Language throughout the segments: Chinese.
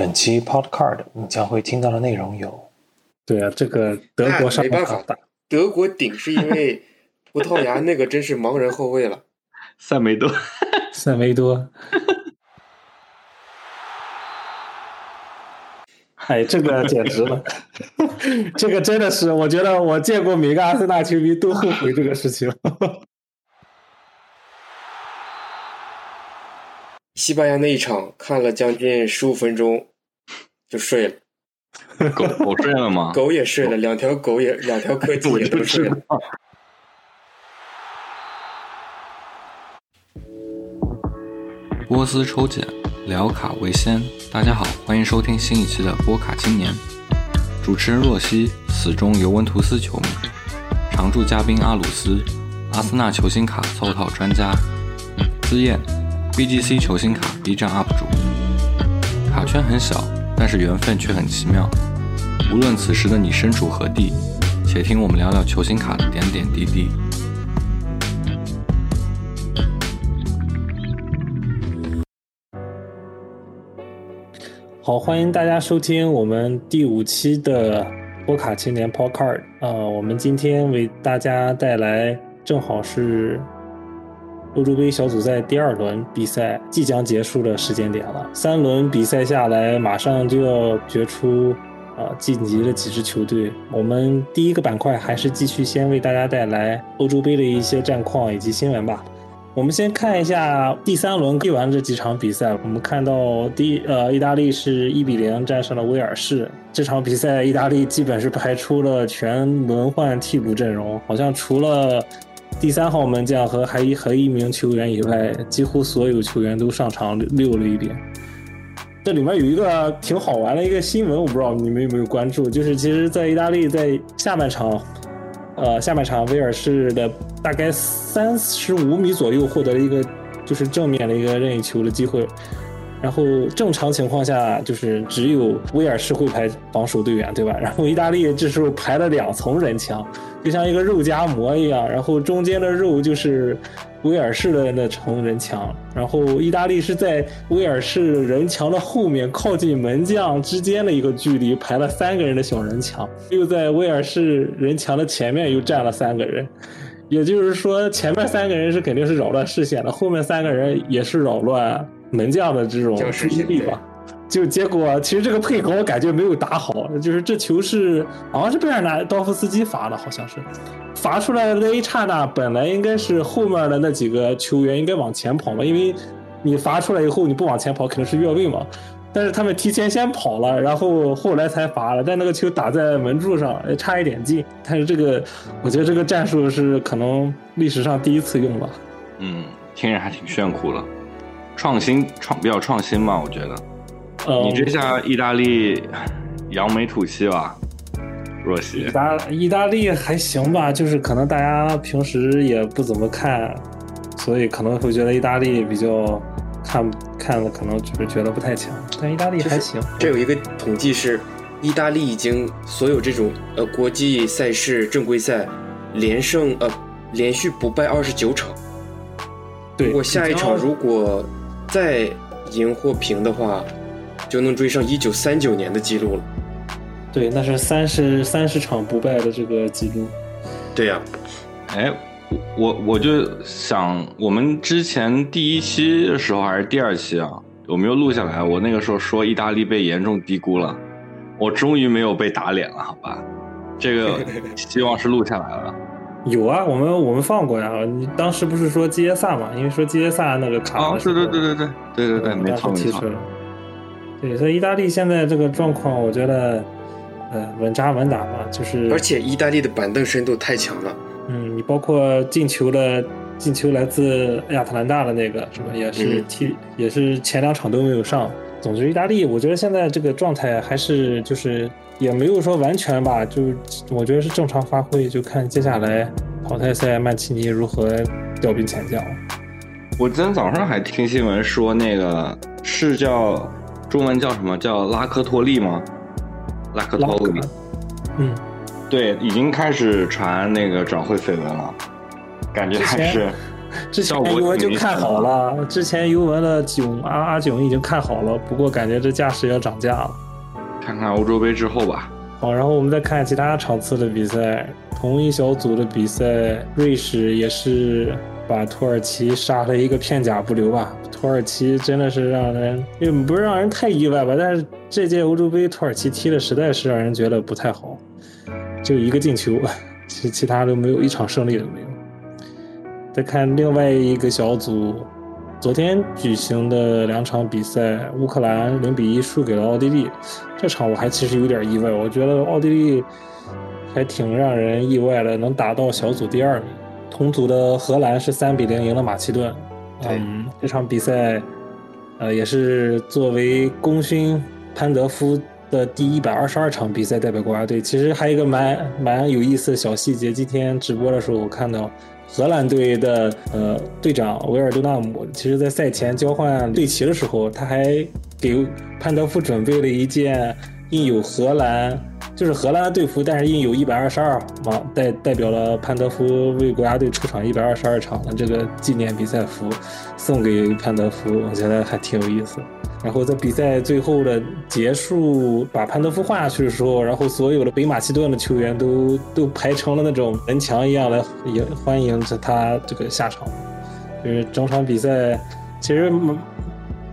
本期 Podcast 你将会听到的内容有：对啊，这个德国上没办法打，德国顶是因为葡萄牙那个真是盲人后卫了，塞梅多，塞梅多。哎，这个简直了！这个真的是，我觉得我见过每个阿森纳球迷都后悔这个事情。西班牙那一场看了将近十五分钟就睡了，狗狗睡了吗？狗也睡了，两条狗也两条柯基 也都睡了。波斯抽检，聊卡为先。大家好，欢迎收听新一期的波卡青年。主持人若曦，死忠尤文图斯球迷，常驻嘉宾阿鲁斯，阿森纳球星卡凑套专家，资燕。BGC 球星卡 B 站 UP 主，卡圈很小，但是缘分却很奇妙。无论此时的你身处何地，且听我们聊聊球星卡的点点滴滴。好，欢迎大家收听我们第五期的波卡青年 Podcast。呃，我们今天为大家带来，正好是。欧洲杯小组赛第二轮比赛即将结束的时间点了，三轮比赛下来，马上就要决出啊晋级的几支球队。我们第一个板块还是继续先为大家带来欧洲杯的一些战况以及新闻吧。我们先看一下第三轮踢完这几场比赛，我们看到第呃意大利是一比零战胜了威尔士。这场比赛意大利基本是排出了全轮换替补阵容，好像除了。第三号门将和还一和一名球员以外，几乎所有球员都上场溜了一遍。这里面有一个挺好玩的一个新闻，我不知道你们有没有关注，就是其实，在意大利在下半场，呃，下半场威尔士的大概三十五米左右获得了一个就是正面的一个任意球的机会。然后正常情况下，就是只有威尔士会排防守队员，对吧？然后意大利这时候排了两层人墙，就像一个肉夹馍一样，然后中间的肉就是威尔士的那层人墙，然后意大利是在威尔士人墙的后面，靠近门将之间的一个距离排了三个人的小人墙，又在威尔士人墙的前面又站了三个人，也就是说前面三个人是肯定是扰乱视线的，后面三个人也是扰乱。门将的这种注意力吧，就结果其实这个配合我感觉没有打好，就是这球是好像是贝尔纳道夫斯基罚的，好像是罚出来的那一刹那，本来应该是后面的那几个球员应该往前跑嘛，因为你罚出来以后你不往前跑肯定是越位嘛，但是他们提前先跑了，然后后来才罚了，但那个球打在门柱上，差一点进，但是这个我觉得这个战术是可能历史上第一次用吧，嗯，听着还挺炫酷的。创新创比较创新嘛，我觉得。你这下意大利扬眉吐气吧，若曦。意大意大利还行吧，就是可能大家平时也不怎么看，所以可能会觉得意大利比较看看的可能就是觉得不太强，但意大利还行。这有一个统计是，意大利已经所有这种呃国际赛事正规赛连胜呃连续不败二十九场。对，如果下一场如果。再赢或平的话，就能追上一九三九年的记录了。对，那是三十三十场不败的这个记录。对呀，哎，我我就想，我们之前第一期的时候还是第二期啊，有没有录下来？我那个时候说意大利被严重低估了，我终于没有被打脸了，好吧？这个 希望是录下来了。有啊，我们我们放过呀。你当时不是说基耶萨嘛？因为说基耶萨那个卡。哦，对对对对对对对对，没错没错。对，所以意大利现在这个状况，我觉得，呃，稳扎稳打嘛，就是。而且意大利的板凳深度太强了。嗯，你包括进球的进球来自亚特兰大的那个是吧？也是踢，也是前两场都没有上。总之，意大利，我觉得现在这个状态还是就是也没有说完全吧，就我觉得是正常发挥，就看接下来淘汰赛曼奇尼如何调兵遣将。我今天早上还听新闻说，那个是叫中文叫什么叫拉科托利吗？拉科托利。嗯，对，已经开始传那个转会绯闻了，感觉还是之前尤文就看好了，之前尤文的囧阿阿囧已经看好了，不过感觉这架势要涨价了。看看欧洲杯之后吧。好，然后我们再看其他场次的比赛，同一小组的比赛，瑞士也是把土耳其杀了一个片甲不留吧。土耳其真的是让人，也不是让人太意外吧，但是这届欧洲杯土耳其踢的实在是让人觉得不太好，就一个进球，其 其他都没有，一场胜利都没有。再看另外一个小组，昨天举行的两场比赛，乌克兰零比一输给了奥地利。这场我还其实有点意外，我觉得奥地利还挺让人意外的，能打到小组第二名。同组的荷兰是三比零赢了马其顿。嗯，这场比赛，呃，也是作为功勋潘德夫的第一百二十二场比赛代表国家队。其实还有一个蛮蛮有意思的小细节，今天直播的时候我看到。荷兰队的呃队长维尔多纳姆，其实在赛前交换队旗的时候，他还给潘德夫准备了一件印有荷兰，就是荷兰队服，但是印有一百二十二嘛，代代表了潘德夫为国家队出场一百二十二场的这个纪念比赛服，送给潘德夫，我觉得还挺有意思。然后在比赛最后的结束，把潘德夫换下去的时候，然后所有的北马其顿的球员都都排成了那种人墙一样来迎欢迎着他这个下场。就是整场比赛，其实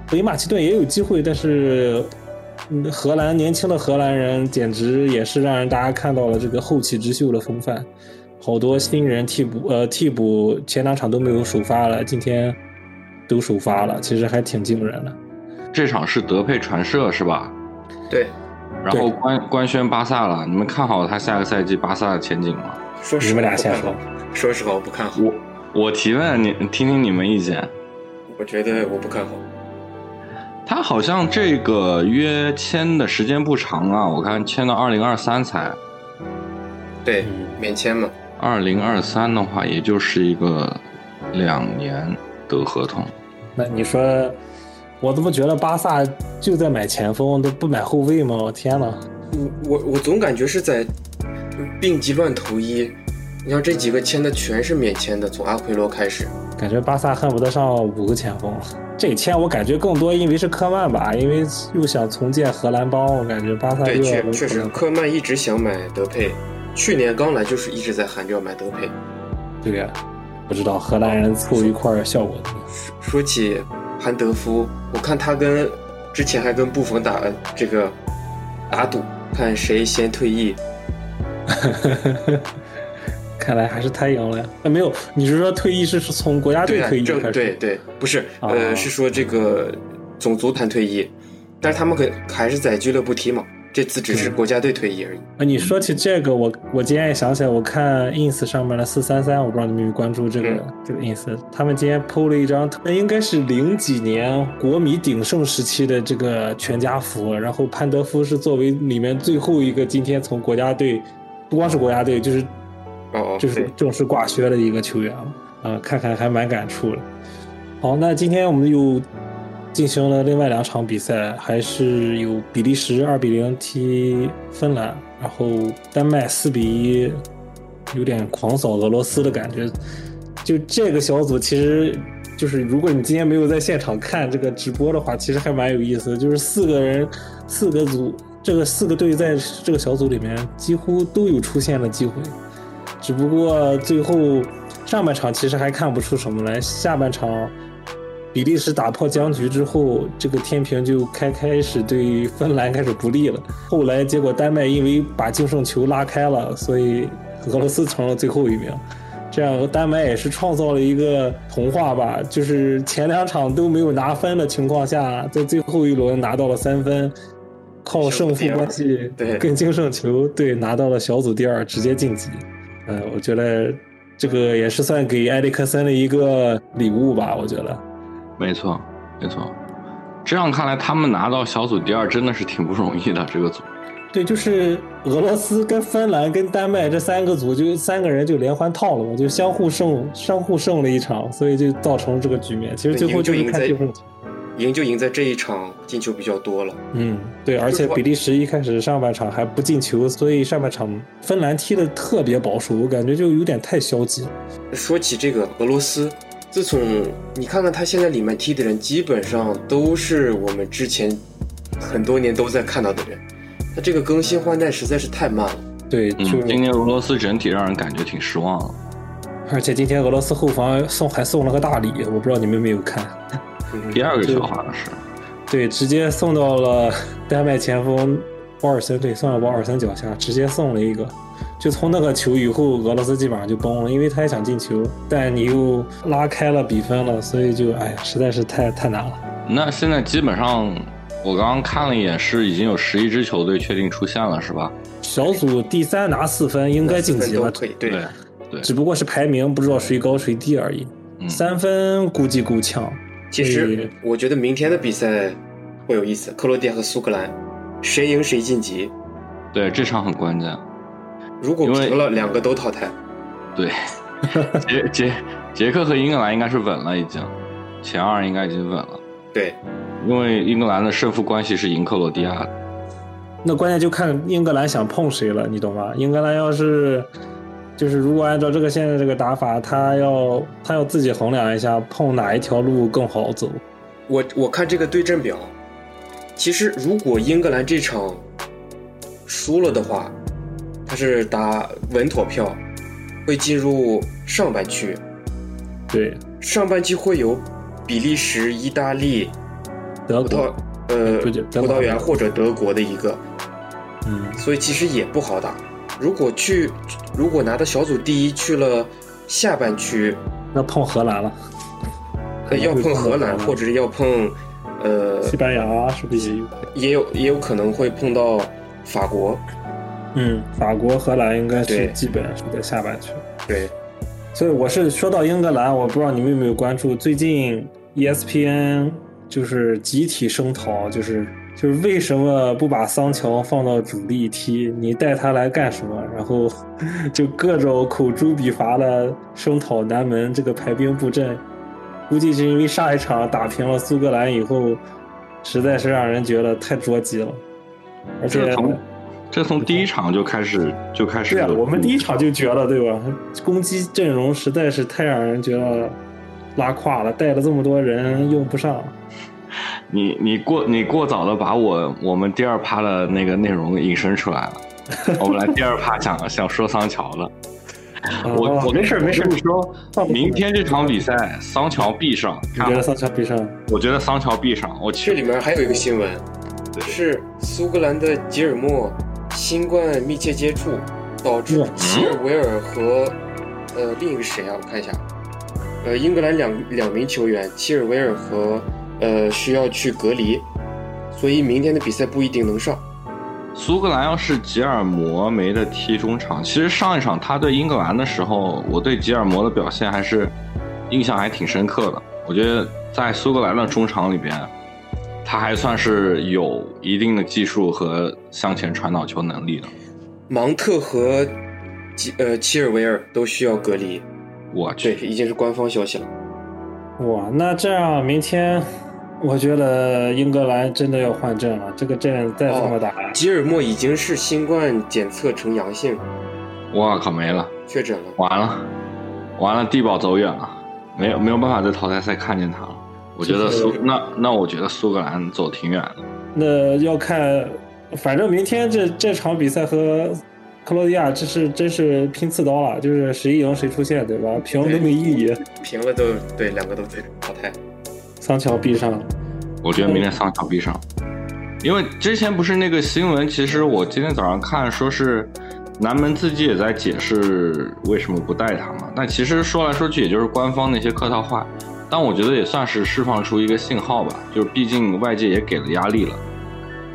北马其顿也有机会，但是荷兰年轻的荷兰人简直也是让人大家看到了这个后起之秀的风范。好多新人替补，呃，替补前两场都没有首发了，今天都首发了，其实还挺惊人的。这场是德佩传射是吧？对，然后官官宣巴萨了，你们看好他下个赛季巴萨的前景吗？说实你们话不看好俩先说，说实话我不看好，我我提问你，听听你们意见。我觉得我不看好。他好像这个约签的时间不长啊，我看签到二零二三才。对，嗯免签嘛，二零二三的话，也就是一个两年的合同。那你说，我怎么觉得巴萨就在买前锋，都不买后卫吗？我天呐！我我我总感觉是在病急乱投医。你像这几个签的全是免签的，从阿奎罗开始。感觉巴萨恨不得上五个前锋。这签我感觉更多因为是科曼吧，因为又想重建荷兰帮，我感觉巴萨对，确确实，科曼一直想买德佩，去年刚来就是一直在喊着要买德佩。对呀，不知道荷兰人凑一块儿效果怎么样。说起韩德夫，我看他跟之前还跟布冯打这个打赌，看谁先退役。看来还是他赢了呀。啊，没有，你是说退役是从国家队退役开始？对对，不是，哦呃，是说这个种族团退役，但是他们可还是在俱乐部踢嘛，这次只是国家队退役而已。啊，你说起这个，我我今天也想起来，我看 ins 上面的四三三，我不知道你们有没有关注这个、嗯这个 ins，他们今天 PO 了一张，那应该是零几年国米鼎盛时期的这个全家福，然后潘德夫是作为里面最后一个今天从国家队，不光是国家队，就是就是，正式挂靴的一个球员了，啊、看看还蛮感触的。好，那今天我们又进行了另外两场比赛，还是有比利时二比零踢芬兰，然后丹麦四比一，有点狂扫俄罗斯的感觉。就这个小组，其实就是如果你今天没有在现场看这个直播的话，其实还蛮有意思的。就是四个人，四个组，这个四个队在这个小组里面几乎都有出现的机会。只不过最后上半场其实还看不出什么来，下半场比利时打破僵局之后，这个天平就开开始对芬兰开始不利了。后来结果丹麦因为把净胜球拉开了，所以俄罗斯成了最后一名。这样丹麦也是创造了一个童话吧，就是前两场都没有拿分的情况下，在最后一轮拿到了三分，靠胜负关系对跟净胜球对拿到了小组第二，直接晋级。呃，我觉得这个也是算给埃里克森的一个礼物吧，我觉得。没错，没错。这样看来，他们拿到小组第二真的是挺不容易的。这个组，对，就是俄罗斯跟芬兰跟丹麦这三个组，就三个人就连环套了嘛，就相互胜，相互胜了一场，所以就造成了这个局面。其实最后就是看净胜球。赢就赢在这一场进球比较多了。嗯，对，而且比利时一开始上半场还不进球，所以上半场芬兰踢的特别保守，我感觉就有点太消极了。说起这个俄罗斯，自从你看看他现在里面踢的人，基本上都是我们之前很多年都在看到的人，他这个更新换代实在是太慢了。对，嗯，就今年俄罗斯整体让人感觉挺失望的。而且今天俄罗斯后防送还送了个大礼，我不知道你们有没有看。嗯第二个球好像是，对，直接送到了丹麦前锋保尔森，对，送到保尔森脚下，直接送了一个。就从那个球以后，俄罗斯基本上就崩了，因为他也想进球，但你又拉开了比分了，所以就哎呀，实在是太太难了。那现在基本上我刚刚看了一眼，是已经有十一支球队确定出现了，是吧？小组第三拿四分，应该晋级了，对，对，对，只不过是排名不知道谁高谁低而已。嗯三分估计够呛。其实我觉得明天的比赛会有意思，克罗地亚和苏格兰，谁赢谁晋级。对，这场很关键。如果因为平了，两个都淘汰。对，杰杰杰克和英格兰应该是稳了，已经前二应该已经稳了，对，因为英格兰的胜负关系是赢克罗地亚的。那关键就看英格兰想碰谁了，你懂吗？英格兰要是就是如果按照这个现在这个打法，他要他要自己衡量一下，碰哪一条路更好走。我我看这个对阵表，其实如果英格兰这场输了的话，他是打稳妥票，会进入上半区。对，上半区会有比利时、意大利、德国，呃葡萄牙或者德国的一个，嗯，所以其实也不好打。如果去，如果拿到小组第一去了下半区，那碰荷兰了，呃要碰荷兰或者是要碰，呃，西班牙是不是也有？也有也有可能会碰到法国。嗯，法国、荷兰应该是基本是在下半区。对，所以我是说到英格兰，我不知道你们有没有关注，最近 E ESPN 就是集体声讨，就是就是为什么不把桑乔放到主力踢？你带他来干什么？然后就各种口诛笔伐的声讨南门这个排兵布阵，估计是因为上一场打平了苏格兰以后，实在是让人觉得太着急了，而且这从这从第一场就开始就开始对啊，我们第一场就觉得，对吧？攻击阵容实在是太让人觉得拉胯了，带了这么多人用不上。你你过你过早的把我我们第二趴的那个内容引申出来了，我们来第二趴想想说桑乔了。我哦我没事没事你说明天这场比赛桑乔必上，看你觉得桑乔必上？我觉得桑乔必上，我这去里面还有一个新闻，是苏格兰的吉尔莫新冠密切接触，导致嗯齐尔维尔和呃另一个谁啊？我看一下，呃，英格兰两两名球员齐尔维尔和呃需要去隔离，所以明天的比赛不一定能上。苏格兰要是吉尔摩没得踢中场，其实上一场他对英格兰的时候，我对吉尔摩的表现还是印象还挺深刻的。我觉得在苏格兰的中场里边，他还算是有一定的技术和向前传导球能力的。芒特和吉呃齐尔维尔都需要隔离，对，我去，已经是官方消息了。哇，那这样明天我觉得英格兰真的要换阵了。这个阵再这么打，吉尔莫已经是新冠检测呈阳性，我靠，没了，确诊了。完了，完了，地堡走远了，没有没有办法在淘汰赛看见他了。我觉得苏那那我觉得苏格兰走挺远的。那要看，反正明天这这场比赛和克罗地亚这是真是拼刺刀了，就是谁赢谁出线，对吧？平了都没意义。平了都对，两个都得淘汰。桑乔必上，我觉得明天桑乔必上，因为之前不是那个新闻，其实我今天早上看说是南门自己也在解释为什么不带他嘛，但其实说来说去也就是官方那些客套话，但我觉得也算是释放出一个信号吧，就是毕竟外界也给了压力了，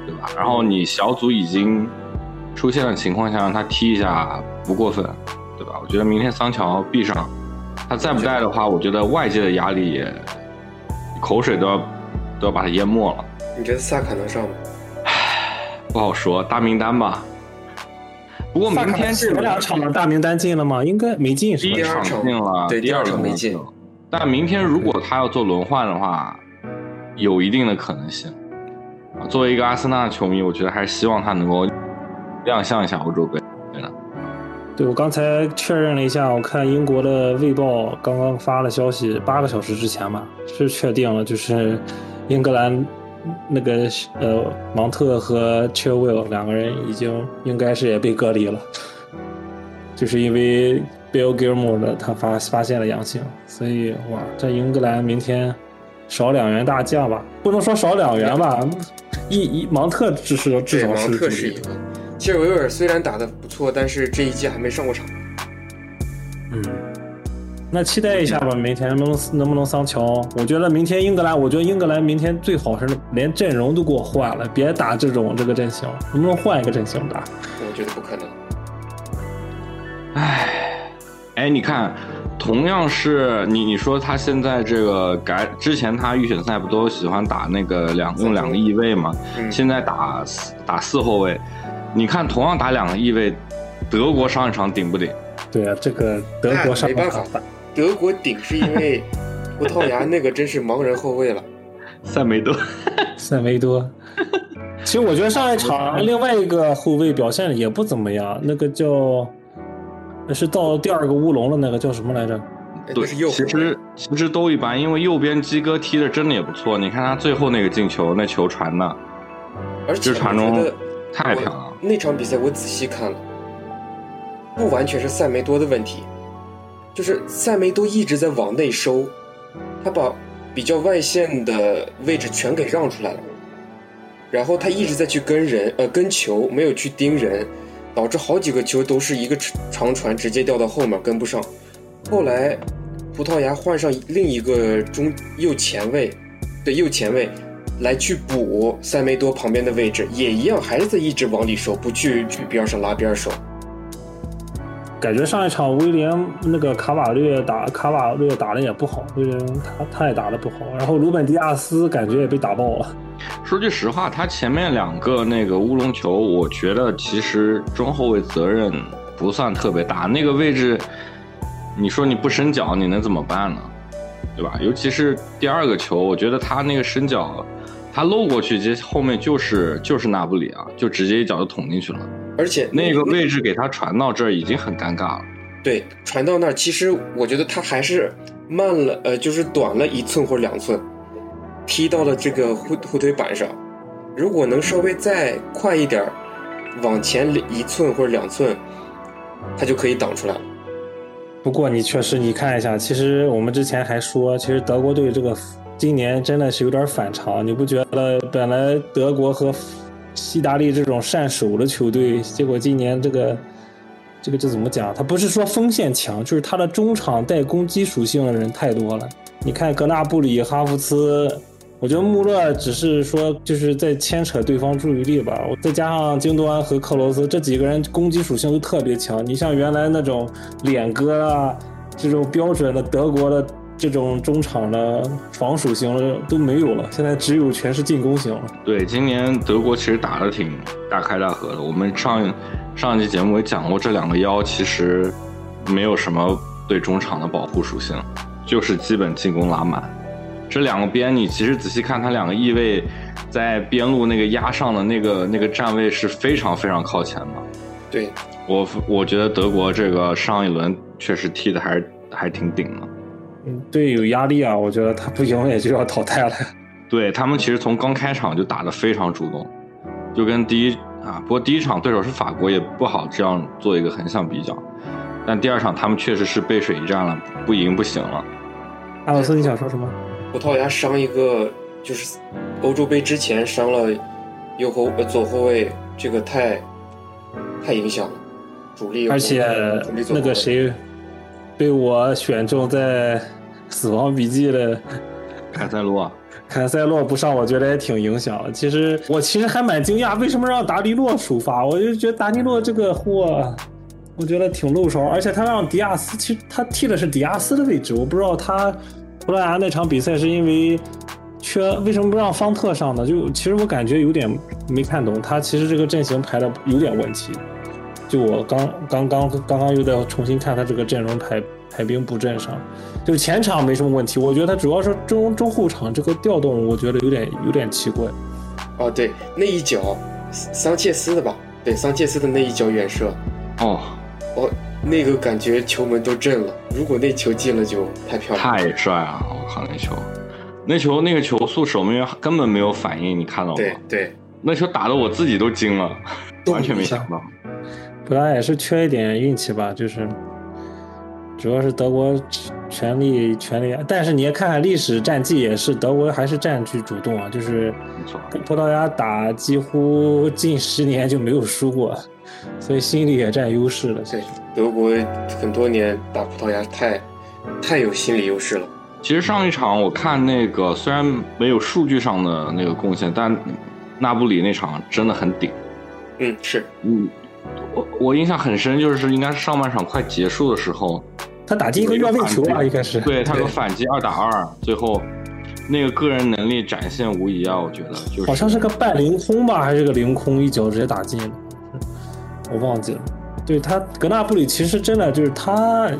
对吧？然后你小组已经出现的情况下，让他踢一下不过分，对吧？我觉得明天桑乔必上，他再不带的话，我觉得外界的压力也口水都要都要把它淹没了。你觉得萨卡能上吗？不好说，大名单吧。不过明天这前两场的大名单进了吗？应该没进是吧第一？场进了，对第二场没进。但明天如果他要做轮换的话，有一定的可能性。啊作为一个阿森纳球迷，我觉得还是希望他能够亮相一下欧洲杯。对的，对我刚才确认了一下，我看英国的《卫报》刚刚发了消息，八个小时之前吧，是确定了，就是英格兰那个呃芒特和 Chilwell 两个人已经应该是也被隔离了，就是因为 Bill Gilmore 的他发发现了阳性，所以哇，这英格兰明天少两员大将吧，不能说少两员吧，一一芒特至少至少是主力。切尔维尔虽然打得不错，但是这一季还没上过场。嗯，那期待一下吧，明天能不能能不能桑乔？我觉得明天英格兰，我觉得英格兰明天最好是连阵容都给我换了，别打这种这个阵型，能不能换一个阵型打？我觉得不可能。唉，哎，你看，同样是你，你说他现在这个改之前他预选赛不都喜欢打那个两用两个翼位吗？嗯，现在打四打四后卫，你看同样打两个翼位，德国上一场顶不顶？对啊，这个德国上没办法德国顶是因为 葡萄牙那个真是盲人后卫了。塞梅多，塞梅多。其实我觉得上一场另外一个后卫表现也不怎么样，那个叫是到第二个乌龙了，那个叫什么来着？哎对，其实其实都一般，因为右边基哥踢的真的也不错。你看他最后那个进球，那球传的而且就传中太漂亮了。那场比赛我仔细看了，不完全是塞梅多的问题，就是塞梅多一直在往内收，他把比较外线的位置全给让出来了，然后他一直在去跟人呃跟球，没有去盯人，导致好几个球都是一个长传直接掉到后面跟不上。后来葡萄牙换上另一个中右前卫，对右前卫。来去补塞梅多旁边的位置，也一样，还是在一直往里收，不去去边上拉边守。感觉上一场威廉那个卡瓦略打卡瓦略打的也不好，威廉他他也打的不好，然后鲁本迪亚斯感觉也被打爆了。说句实话，他前面两个那个乌龙球，我觉得其实中后卫责任不算特别大。那个位置，你说你不伸脚，你能怎么办呢？对吧？尤其是第二个球，我觉得他那个伸脚，他漏过去，接后面就是就是纳布里啊，就直接一脚就捅进去了。而且那个位置给他传到这儿已经很尴尬了。对传到那儿，其实我觉得他还是慢了，呃，就是短了一寸或两寸，踢到了这个护护腿板上。如果能稍微再快一点，往前一寸或者两寸，他就可以挡出来了。不过你确实，你看一下，其实我们之前还说，其实德国队这个今年真的是有点反常。你不觉得本来德国和意大利这种善守的球队，结果今年这个这个这怎么讲？他不是说锋线强，就是他的中场带攻击属性的人太多了。你看格纳布里、哈弗茨。我觉得穆勒只是说就是在牵扯对方注意力吧，再加上京多安和克罗斯这几个人攻击属性都特别强。你像原来那种脸哥啊，这种标准的德国的这种中场的防守型的都没有了，现在只有全是进攻型了。对，今年德国其实打的挺大开大合的。我们上上一期节目也讲过，这两个腰其实没有什么对中场的保护属性，就是基本进攻拉满。这两个边，你其实仔细看，他两个翼位在边路那个压上的那个那个站位是非常非常靠前的。对，我我觉得德国这个上一轮确实踢的还是还挺顶的。嗯，对，有压力啊，我觉得他不赢也就要淘汰了。对他们其实从刚开场就打得非常主动，就跟第一啊，不过第一场对手是法国，也不好这样做一个横向比较。但第二场他们确实是背水一战了，不赢不行了。阿尔斯，你想说什么？葡萄牙伤一个就是欧洲杯之前伤了右后呃左后卫，这个太太影响了主力。而且那个谁被我选中在死亡笔记的 凯塞洛，凯塞洛不上，我觉得也挺影响。其实我其实还蛮惊讶，为什么让达尼洛首发？我就觉得达尼洛这个货，我觉得挺漏勺，而且他让迪亚斯，其实他替的是迪亚斯的位置，我不知道他。葡萄牙那场比赛是因为缺，为什么不让方特上呢？就其实我感觉有点没看懂，他其实这个阵型排的有点问题。就我刚刚刚刚刚又在重新看他这个阵容排排兵布阵上，就前场没什么问题，我觉得他主要是中中后场这个调动，我觉得有点有点奇怪。哦，对，那一脚桑切斯的吧？对，桑切斯的那一脚远射。哦，哦，那个感觉球门都震了。如果那球进了，就太漂亮了。太帅了！我靠，那球，那球那个球速守门员根本没有反应，你看到吗？对对，那球打的我自己都惊了，完全没想到。葡萄牙也是缺一点运气吧，就是主要是德国全力全力，但是你也看看历史战绩，也是德国还是占据主动啊，就是，跟葡萄牙打几乎近十年就没有输过，所以心理也占优势了。对，德国很多年打葡萄牙太太有心理优势了。其实上一场我看那个虽然没有数据上的那个贡献，但那不里那场真的很顶。嗯，是，嗯，我我印象很深，就是应该是上半场快结束的时候，他打进一个越位球啊，应该是对他对有反击二打二，最后那个个人能力展现无疑啊，我觉得就是好像是个半凌空吧，还是个凌空，一脚直接打进了，我忘记了。对他，格纳布里其实真的就是他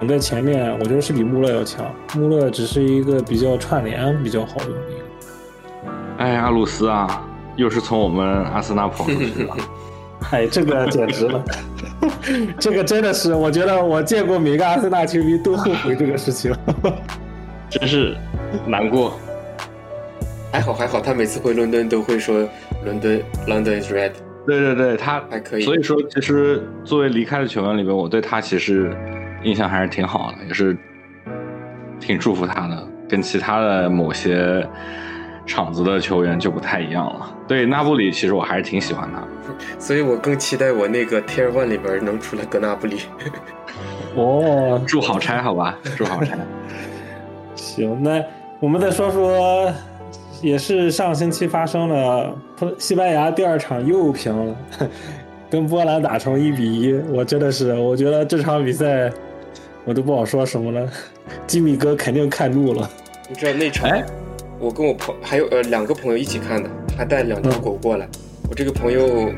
挡在前面，我觉得是比穆勒要强。穆勒只是一个比较串联比较好用的一个。哎，阿鲁斯啊，又是从我们阿森纳跑出去了。哎，这个简直了，这个真的是，我觉得我见过每个阿森纳球迷都后悔这个事情。真是难过。还好还好，他每次回伦敦都会说伦敦 London is red，对对对，他还可以所以说，其实作为离开的球员里边，我对他其实印象还是挺好的，也是挺祝福他的，跟其他的某些场子的球员就不太一样了。对纳布里，其实我还是挺喜欢他。所以我更期待我那个 Tier One 里边能出来格纳布里。哦，祝好差，好吧，祝好差。行，那我们再说说，也是上星期发生了，葡西班牙第二场又平了，跟波兰打成一比一，我真的是，我觉得这场比赛我都不好说什么了，吉米哥肯定看住了。你知道那场哎，我跟我朋还有呃两个朋友一起看的，还带两条狗过来。我这个朋友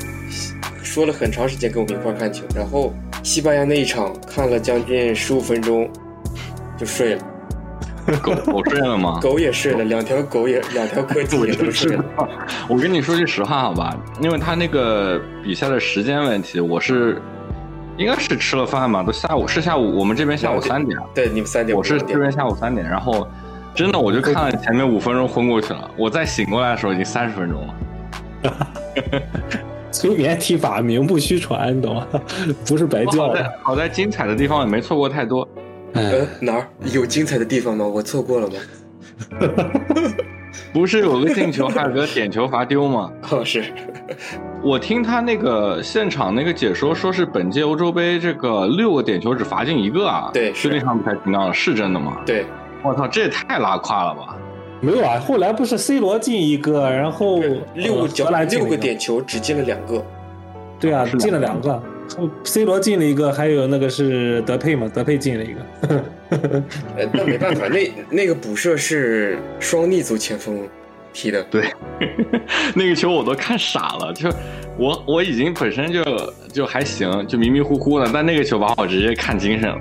说了很长时间跟我们一块看球，然后西班牙那一场看了将近十五分钟就睡了，狗狗睡了吗？狗也睡了，两条狗也两条柯基也都睡了。我跟你说句实话，好吧，因为他那个比赛的时间问题，我是应该是吃了饭嘛，都下午是下午，我们这边下午三点，对，你们三点，我是。这边下午三点，然后真的我就看了前面五分钟昏过去了，我再醒过来的时候已经三十分钟了。催眠踢法名不虚传，你懂吗？不是白叫好在的。好在精彩的地方也没错过太多。哎呃，，哪儿有精彩的地方吗？我错过了吗？不是有个进球，还有个点球罚丢吗？哦，是，我听他那个现场那个解说说是本届欧洲杯这个六个点球只罚进一个啊。对是是那场比赛听到了，是真的吗？对，我操，这也太拉胯了吧！没有啊，后来不是 C 罗进一个，然后呃六脚荷兰进一六个点球只进了两个。对啊，进了两两个，C 罗进了一个，还有那个是德佩嘛，德佩进了一个。呃，那没办法，那 那个补射是双逆足前锋踢的。对，那个球我都看傻了，就我我已经本身就就还行，就迷迷糊糊的，但那个球把我直接看精神了。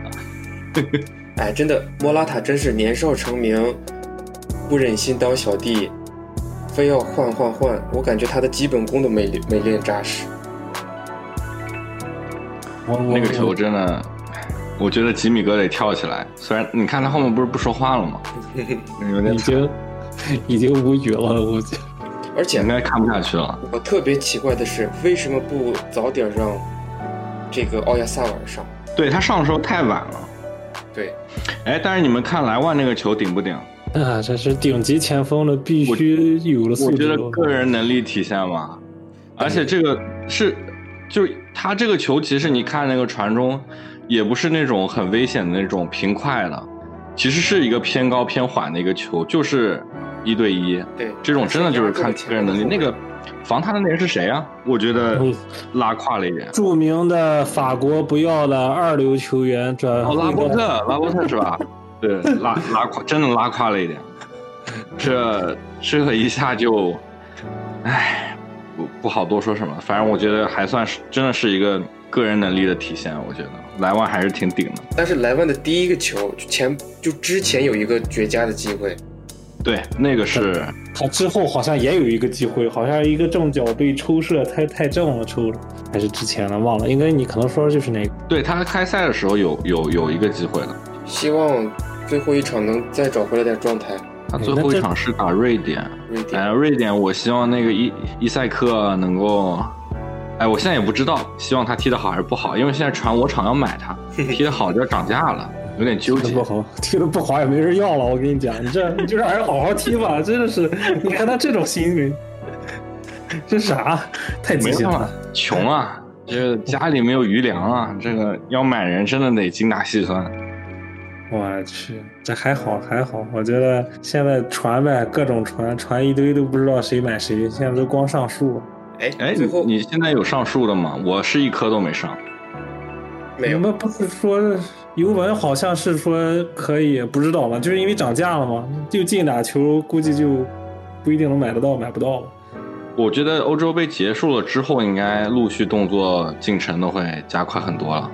哎，真的，莫拉塔真是年少成名，不忍心当小弟，非要换换换。我感觉他的基本功都没没练扎实。我我那个球真的，我觉得吉米哥得跳起来。虽然你看他后面不是不说话了吗？有点惨，已经已经无语了，我觉而且应该看不下去了。我特别奇怪的是，为什么不早点让这个奥亚萨瓦尔上？对他上的时候太晚了。对，哎，但是你们看莱万那个球顶不顶？啊，这是顶级前锋了，必须有了素质了。我觉得个人能力体现嘛，而且这个是，就是他这个球，其实你看那个传中，也不是那种很危险的那种平快的，其实是一个偏高偏缓的一个球，就是一对一，对，这种真的就是看个人能力。那个防他的那人是谁啊？我觉得嗯拉胯了一点。著名的法国不要的二流球员转哦，拉波特，拉波特是吧？对，拉拉胯，真的拉胯了一点。这这一下就，唉，不不好多说什么。反正我觉得还算是真的是一个个人能力的体现。我觉得莱万还是挺顶的。但是莱万的第一个球前就之前有一个绝佳的机会，对，那个是他之后好像也有一个机会，好像一个正脚被抽射太太正了抽了，还是之前的忘了，应该你可能说的就是那个。对他开赛的时候有有有一个机会的，希望最后一场能再找回来点状态。他最后一场是打瑞典，瑞典哎，瑞典，我希望那个伊伊塞克能够，哎，我现在也不知道，希望他踢得好还是不好，因为现在传我厂要买他，踢得好就要涨价了，有点纠结踢得不。好，踢得不好也没人要了。我跟你讲，你这你就让人好好踢吧，真的是，你看他这种行为，这啥？太畸形了没办法。，穷啊，这个家里没有余粮啊，这个要买人真的得精打细算。我去，这还好还好，我觉得现在传呗，各种传，传一堆都不知道谁买谁，现在都光上树。哎，哎，最后你现在有上树的吗？我是一颗都没上。没有你们不是说尤文好像是说可以，不知道吗？就是因为涨价了嘛，就进打球，估计就不一定能买得到，买不到了。我觉得欧洲杯结束了之后，应该陆续动作进程都会加快很多了。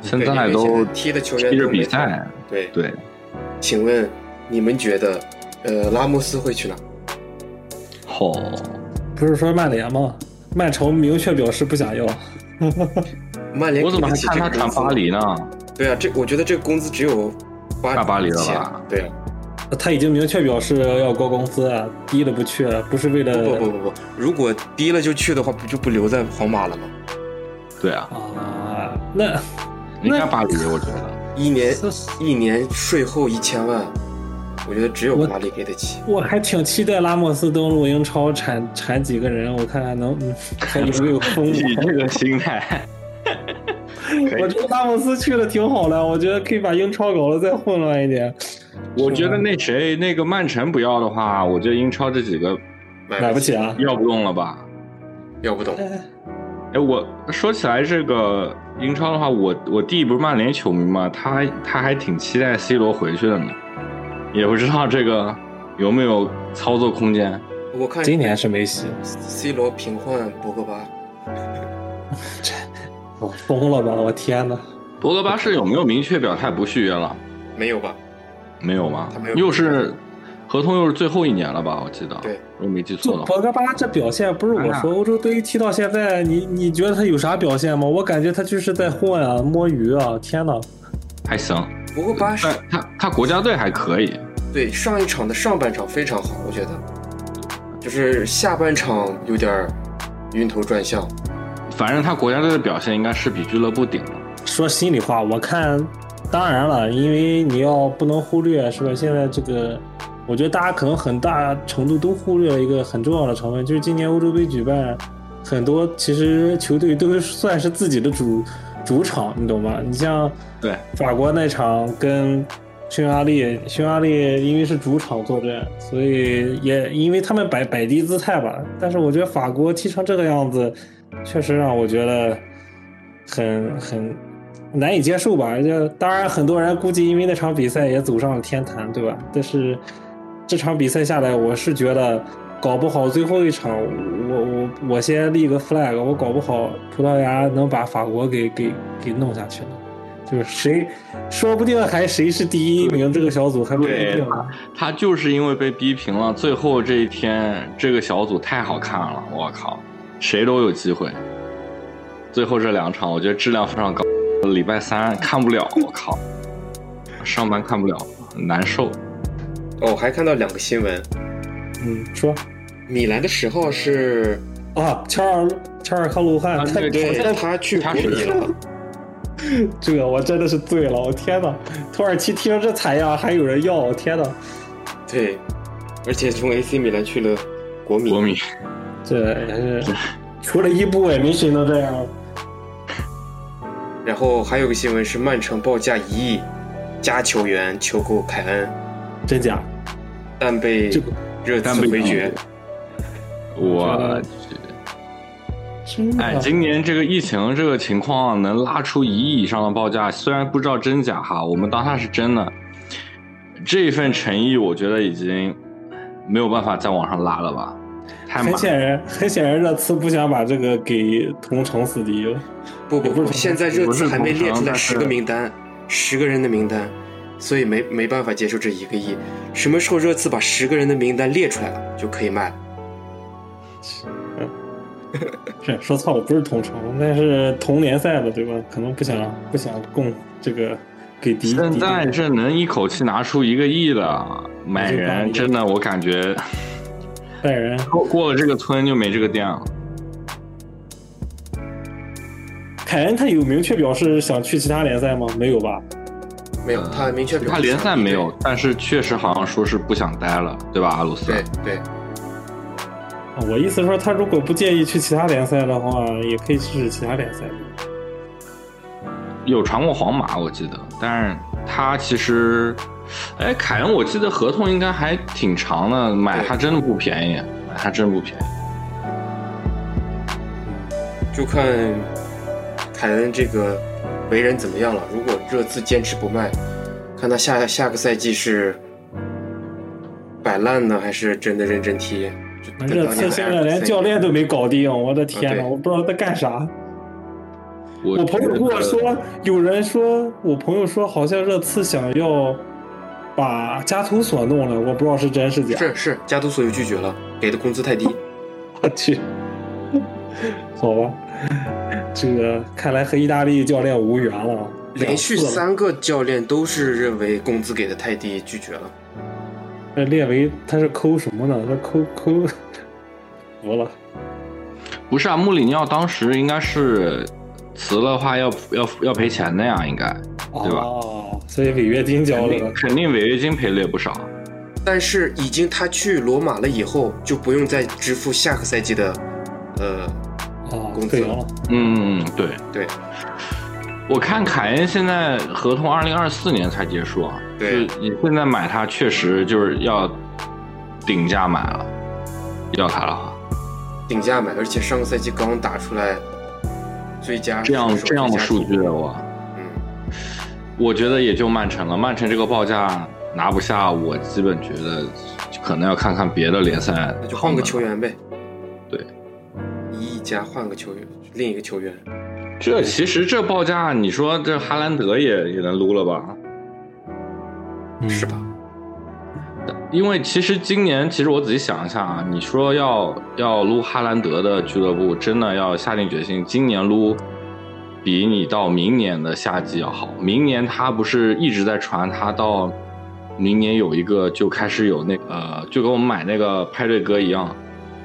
现在都踢的球员踢着比赛，对，对，请问你们觉得，呃，拉莫斯会去哪？好、不是说曼联吗？曼城明确表示不想要。曼联我怎么还看他谈这个工资巴黎呢？对啊，这我觉得这个工资只有巴大巴黎了吧对啊，他已经明确表示要高工资啊，低了不去，不是为了不不不不，如果低了就去的话，不就不留在皇马了吗？对啊，啊，那应该巴黎，我觉得。一年一年税后一千万，我觉得只有我巴黎给得起。我还挺期待拉莫斯登陆英超产产几个人，我看看能嗯还有没有风你。这个心态，我觉得拉莫斯去了挺好的，我觉得可以把英超搞得再混乱一点。我觉得那谁那个曼城不要的话，我觉得英超这几个买不起啊！要不动了吧？要不动。哎，我说起来这个英超的话，我我弟不是曼联球迷嘛，他他还挺期待 C 罗回去的呢，也不知道这个有没有操作空间。我看今年是没戏，C 罗平换博格巴，我疯了吧！我天哪！博格巴是有没有明确表态不续约了？没有吧？没有吗他没有？又是合同又是最后一年了吧？我记得，对，如果没记错的话。博格巴这表现不是我说，欧洲队踢到现在，你你觉得他有啥表现吗？我感觉他就是在混啊，摸鱼啊！天哪！还行，博格巴是他他国家队还可以，对上一场的上半场非常好，我觉得，就是下半场有点儿晕头转向。反正他国家队的表现应该是比俱乐部顶的。说心里话，我看，当然了，因为你要不能忽略，是吧？现在这个，我觉得大家可能很大程度都忽略了一个很重要的成分，就是今年欧洲杯举办，很多其实球队都算是自己的主主场，你懂吗？你像对，法国那场跟匈牙利，匈牙利因为是主场作战，所以也因为他们摆摆低姿态吧。但是我觉得法国踢成这个样子，确实让我觉得很很难以接受吧。就当然，很多人估计因为那场比赛也走上了天坛，对吧？但是这场比赛下来，我是觉得搞不好最后一场，我我我先立个 flag，我搞不好葡萄牙能把法国给给给弄下去了。就是谁，说不定还谁是第一名，这个小组还不一定呢。他就是因为被逼平了，最后这一天这个小组太好看了，我靠，谁都有机会。最后这两场，我觉得质量非常高。礼拜三看不了，我靠，上班看不了，难受。哦，我还看到两个新闻，嗯，说米兰的十号是，啊，乔尔乔尔克鲁汉，他啊对对他他去国他是米了，这我真的是醉了，我天呐，土耳其踢成这惨样还有人要，我天呐，对，而且从 AC 米兰去了国米。国米这也是除了伊布也没谁能这样。然后还有个新闻是曼城报价一亿加球员求购凯恩，真假？但被热刺回绝。我？哎，今年这个疫情这个情况能拉出一亿以上的报价，虽然不知道真假哈，我们当它是真的。这份诚意，我觉得已经没有办法再往上拉了吧，太很。显然，很显然，热刺不想把这个给同城死敌。不不不，不是现在热刺还没列出来十个名单，十个人的名单，所以没没办法接受这一个亿。什么时候热刺把十个人的名单列出来了，就可以卖了。是说错了，不是同城，但是同联赛的，对吧？可能不想不想供这个给敌。现在这能一口气拿出一个亿的买人，真的我感觉 拜仁过过了这个村就没这个店了。凯恩他有明确表示想去其他联赛吗？没有吧？没有，他明确表示他联赛没有，但是确实好像说是不想待了，对吧？阿鲁斯。对对，我意思说，他如果不介意去其他联赛的话，也可以试试其他联赛。有传过皇马，我记得，但是他其实，哎，凯恩我记得合同应该还挺长的，买他真的不便宜，买他真不便宜。就看凯恩这个为人怎么样了。如果热刺坚持不卖，看他下下个赛季是摆烂呢，还是真的认真踢。热刺现在连教练都没搞定，我的天呐，我不知道在干啥。我我朋友跟我说，有人说，我朋友说好像热刺想要把加图索弄了，我不知道是真是假。是是，加图索又拒绝了，给的工资太低。我去，好吧，这个看来和意大利教练无缘了。连续三个教练都是认为工资给的太低，拒绝了。那列维他是抠什么呢？他抠抠服了。不是啊，穆里尼奥当时应该是辞了话要要要赔钱的呀，应该对吧？哦，所以违约金交了。肯定违约金赔了也不少。但是已经他去罗马了以后，就不用再支付下个赛季的，呃，啊工，资了。嗯，嗯对。对，我看凯恩现在合同二零二四年才结束啊，对就你现在买他确实就是要顶价买了，要他的话，顶价买，而且上个赛季刚打出来最佳这样这样的数据的我，嗯，我觉得也就曼城了。曼城这个报价拿不下，我基本觉得可能要看看别的联赛。那就换个球。员呗。对，一亿加换个球员，另一个球员。这其实这报价，你说这哈兰德也也能撸了吧？嗯是吧？因为其实今年，其实我仔细想一下啊，你说要要撸哈兰德的俱乐部，真的要下定决心，今年撸比你到明年的夏季要好。明年他不是一直在传，他到明年有一个就开始有那个呃，就跟我们买那个派对哥一样，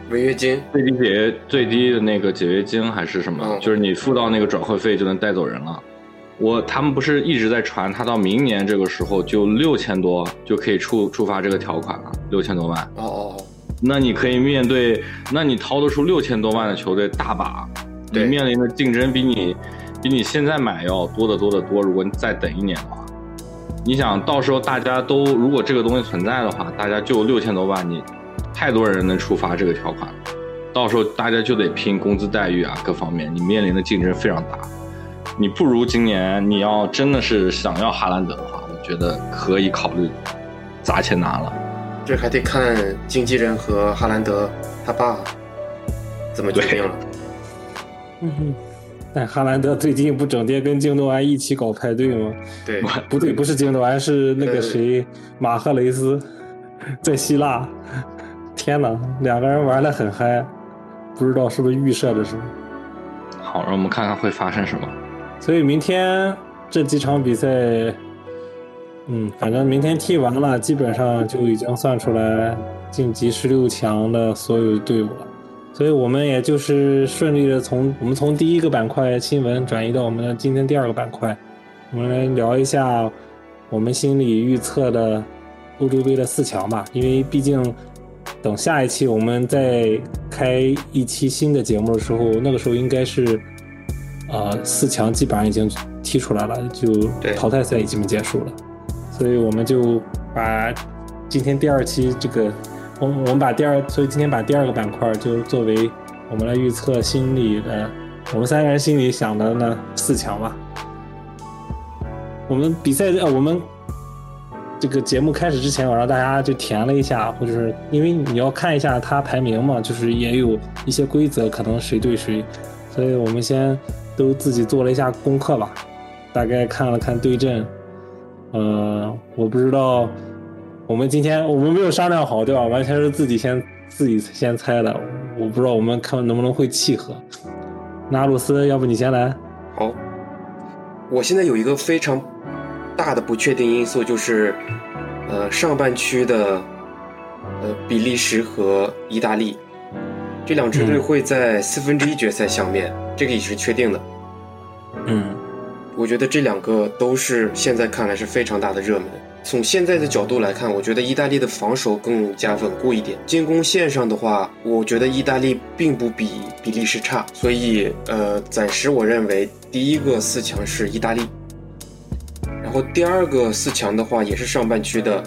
违约金，最低解约最低的那个解约金还是什么，嗯就是你付到那个转会费就能带走人了。我他们不是一直在传，他到明年这个时候就六千多就可以触触发这个条款了，六千多万。哦哦哦，那你可以面对，那你掏得出六千多万的球队大把，你面临的竞争比你比你现在买要多得多得多。如果你再等一年的话，你想到时候大家都如果这个东西存在的话，大家就六千多万，你太多人能触发这个条款了，到时候大家就得拼工资待遇啊各方面，你面临的竞争非常大。你不如今年你要真的是想要哈兰德的话，我觉得可以考虑砸钱拿了。这还得看经纪人和哈兰德他爸怎么决定了。嗯哼，但哈兰德最近不整天跟京多安一起搞派对吗？对，不对，不是京多安，是那个谁，马赫雷斯，在希腊。天哪，两个人玩的很嗨，不知道是不是预设的什么。好，让我们看看会发生什么。所以明天这几场比赛，嗯，反正明天踢完了，基本上就已经算出来晋级十六强的所有队伍了。所以我们也就是顺利的从我们从第一个板块新闻转移到我们的今天第二个板块，我们来聊一下我们心里预测的欧洲杯的四强吧。因为毕竟等下一期我们再开一期新的节目的时候，那个时候应该是。呃，四强基本上已经踢出来了，就淘汰赛已经结束了，所以我们就把今天第二期这个，我们我们把第二，所以今天把第二个板块就作为我们来预测心里的，我们三个人心里想的呢四强吧。我们比赛呃，我们这个节目开始之前，我让大家就填了一下，或者是因为你要看一下它排名嘛，就是也有一些规则，可能谁对谁，所以我们先都自己做了一下功课吧，大概看了看对阵，呃，我不知道，我们今天我们没有商量好，对吧？完全是自己先自己先猜的，我不知道我们看能不能会契合。那阿鲁斯，要不你先来？好，我现在有一个非常大的不确定因素，就是呃上半区的呃比利时和意大利这两支队嗯会在四分之一决赛相面，这个也是确定的。嗯我觉得这两个都是现在看来是非常大的热门。从现在的角度来看，我觉得意大利的防守更加稳固一点。进攻线上的话，我觉得意大利并不比比利时差，所以呃，暂时我认为第一个四强是意大利。然后第二个四强的话，也是上半区的，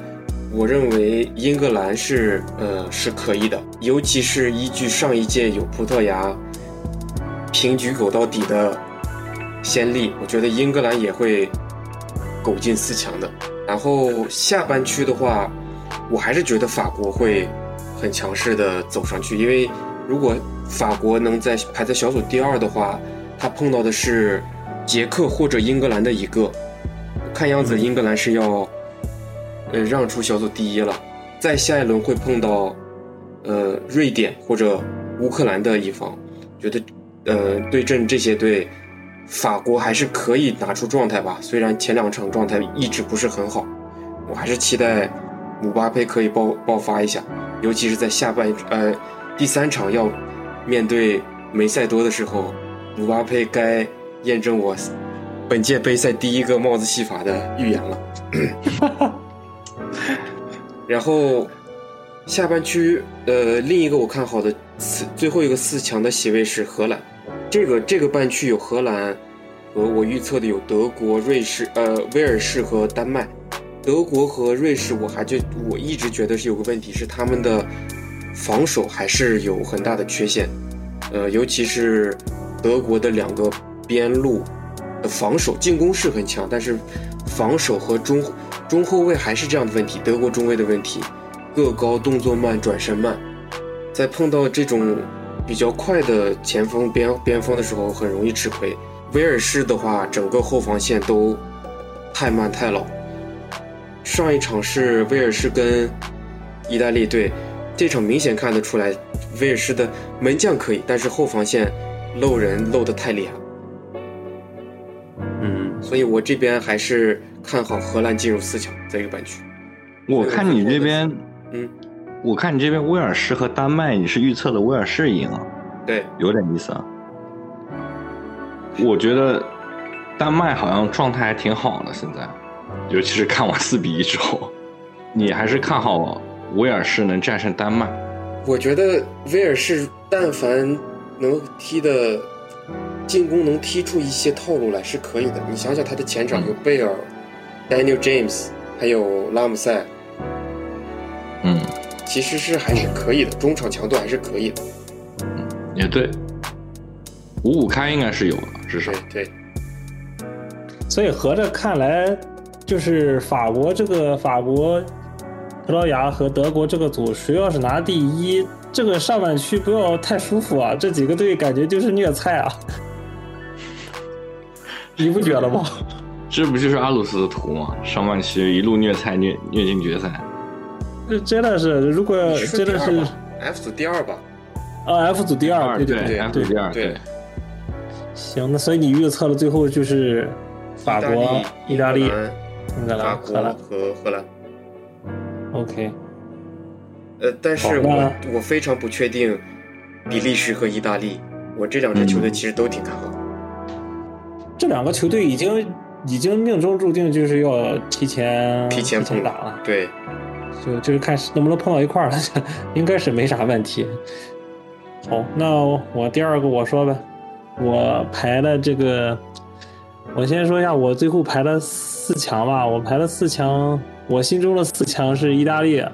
我认为英格兰是呃是可以的，尤其是依据上一届有葡萄牙平局苟到底的先例，我觉得英格兰也会苟进四强的。然后下半区的话，我还是觉得法国会很强势的走上去，因为如果法国能在排在小组第二的话，他碰到的是捷克或者英格兰的一个，看样子英格兰是要呃让出小组第一了，在下一轮会碰到呃瑞典或者乌克兰的一方，觉得呃对阵这些队。法国还是可以拿出状态吧，虽然前两场状态一直不是很好，我还是期待姆巴佩可以爆爆发一下，尤其是在下半呃第三场要面对梅赛多的时候，姆巴佩该验证我本届杯赛第一个帽子戏法的预言了。然后下半区呃另一个我看好的四最后一个四强的席位是荷兰。这个这个半区有荷兰，和我预测的有德国、瑞士、呃威尔士和丹麦。德国和瑞士，我还就我一直觉得是有个问题，是他们的防守还是有很大的缺陷，呃，尤其是德国的两个边路的防守，进攻是很强，但是防守和中中后卫还是这样的问题，德国中卫的问题，个高、动作慢、转身慢，在碰到这种。比较快的前锋边边锋的时候很容易吃亏。威尔士的话，整个后防线都太慢太老。上一场是威尔士跟意大利队，这场明显看得出来，威尔士的门将可以，但是后防线漏人漏得太厉害。嗯，所以我这边还是看好荷兰进入四强这个半区。我看你这边，嗯。我看你这边威尔士和丹麦，你是预测的威尔士赢啊？对，有点意思啊。我觉得丹麦好像状态还挺好的，现在，尤其是看完四比一之后，你还是看好威尔士能战胜丹麦？我觉得威尔士但凡能踢的进攻能踢出一些套路来是可以的。你想想他的前场有贝尔、Daniel James，还有拉姆塞，嗯。其实是还是可以的，中场强度还是可以的。嗯，也对，五五开应该是有的，至少对。对所以合着看来，就是法国这个法国、葡萄牙和德国这个组，谁要是拿第一，这个上半区不要太舒服啊！这几个队感觉就是虐菜啊，你不觉得吗？这不就是阿鲁斯的图吗？上半期一路虐菜虐虐进决赛。这真的是，如果真的是 F 组第二吧，啊，F 组第二，对对对，F 组第二，对。行，那所以你预测了最后就是法国、意大利、英格法兰、国荷兰和荷兰。OK，呃，但是我我非常不确定比利时和意大利，我这两支球队其实都挺看好。这两个球队已经已经命中注定就是要提前提前碰打了，对，就就是看能不能碰到一块儿了，应该是没啥问题。好，那我第二个我说呗，我排的这个，我先说一下我最后排的四强吧。我排的四强，我心中的四强是意大利、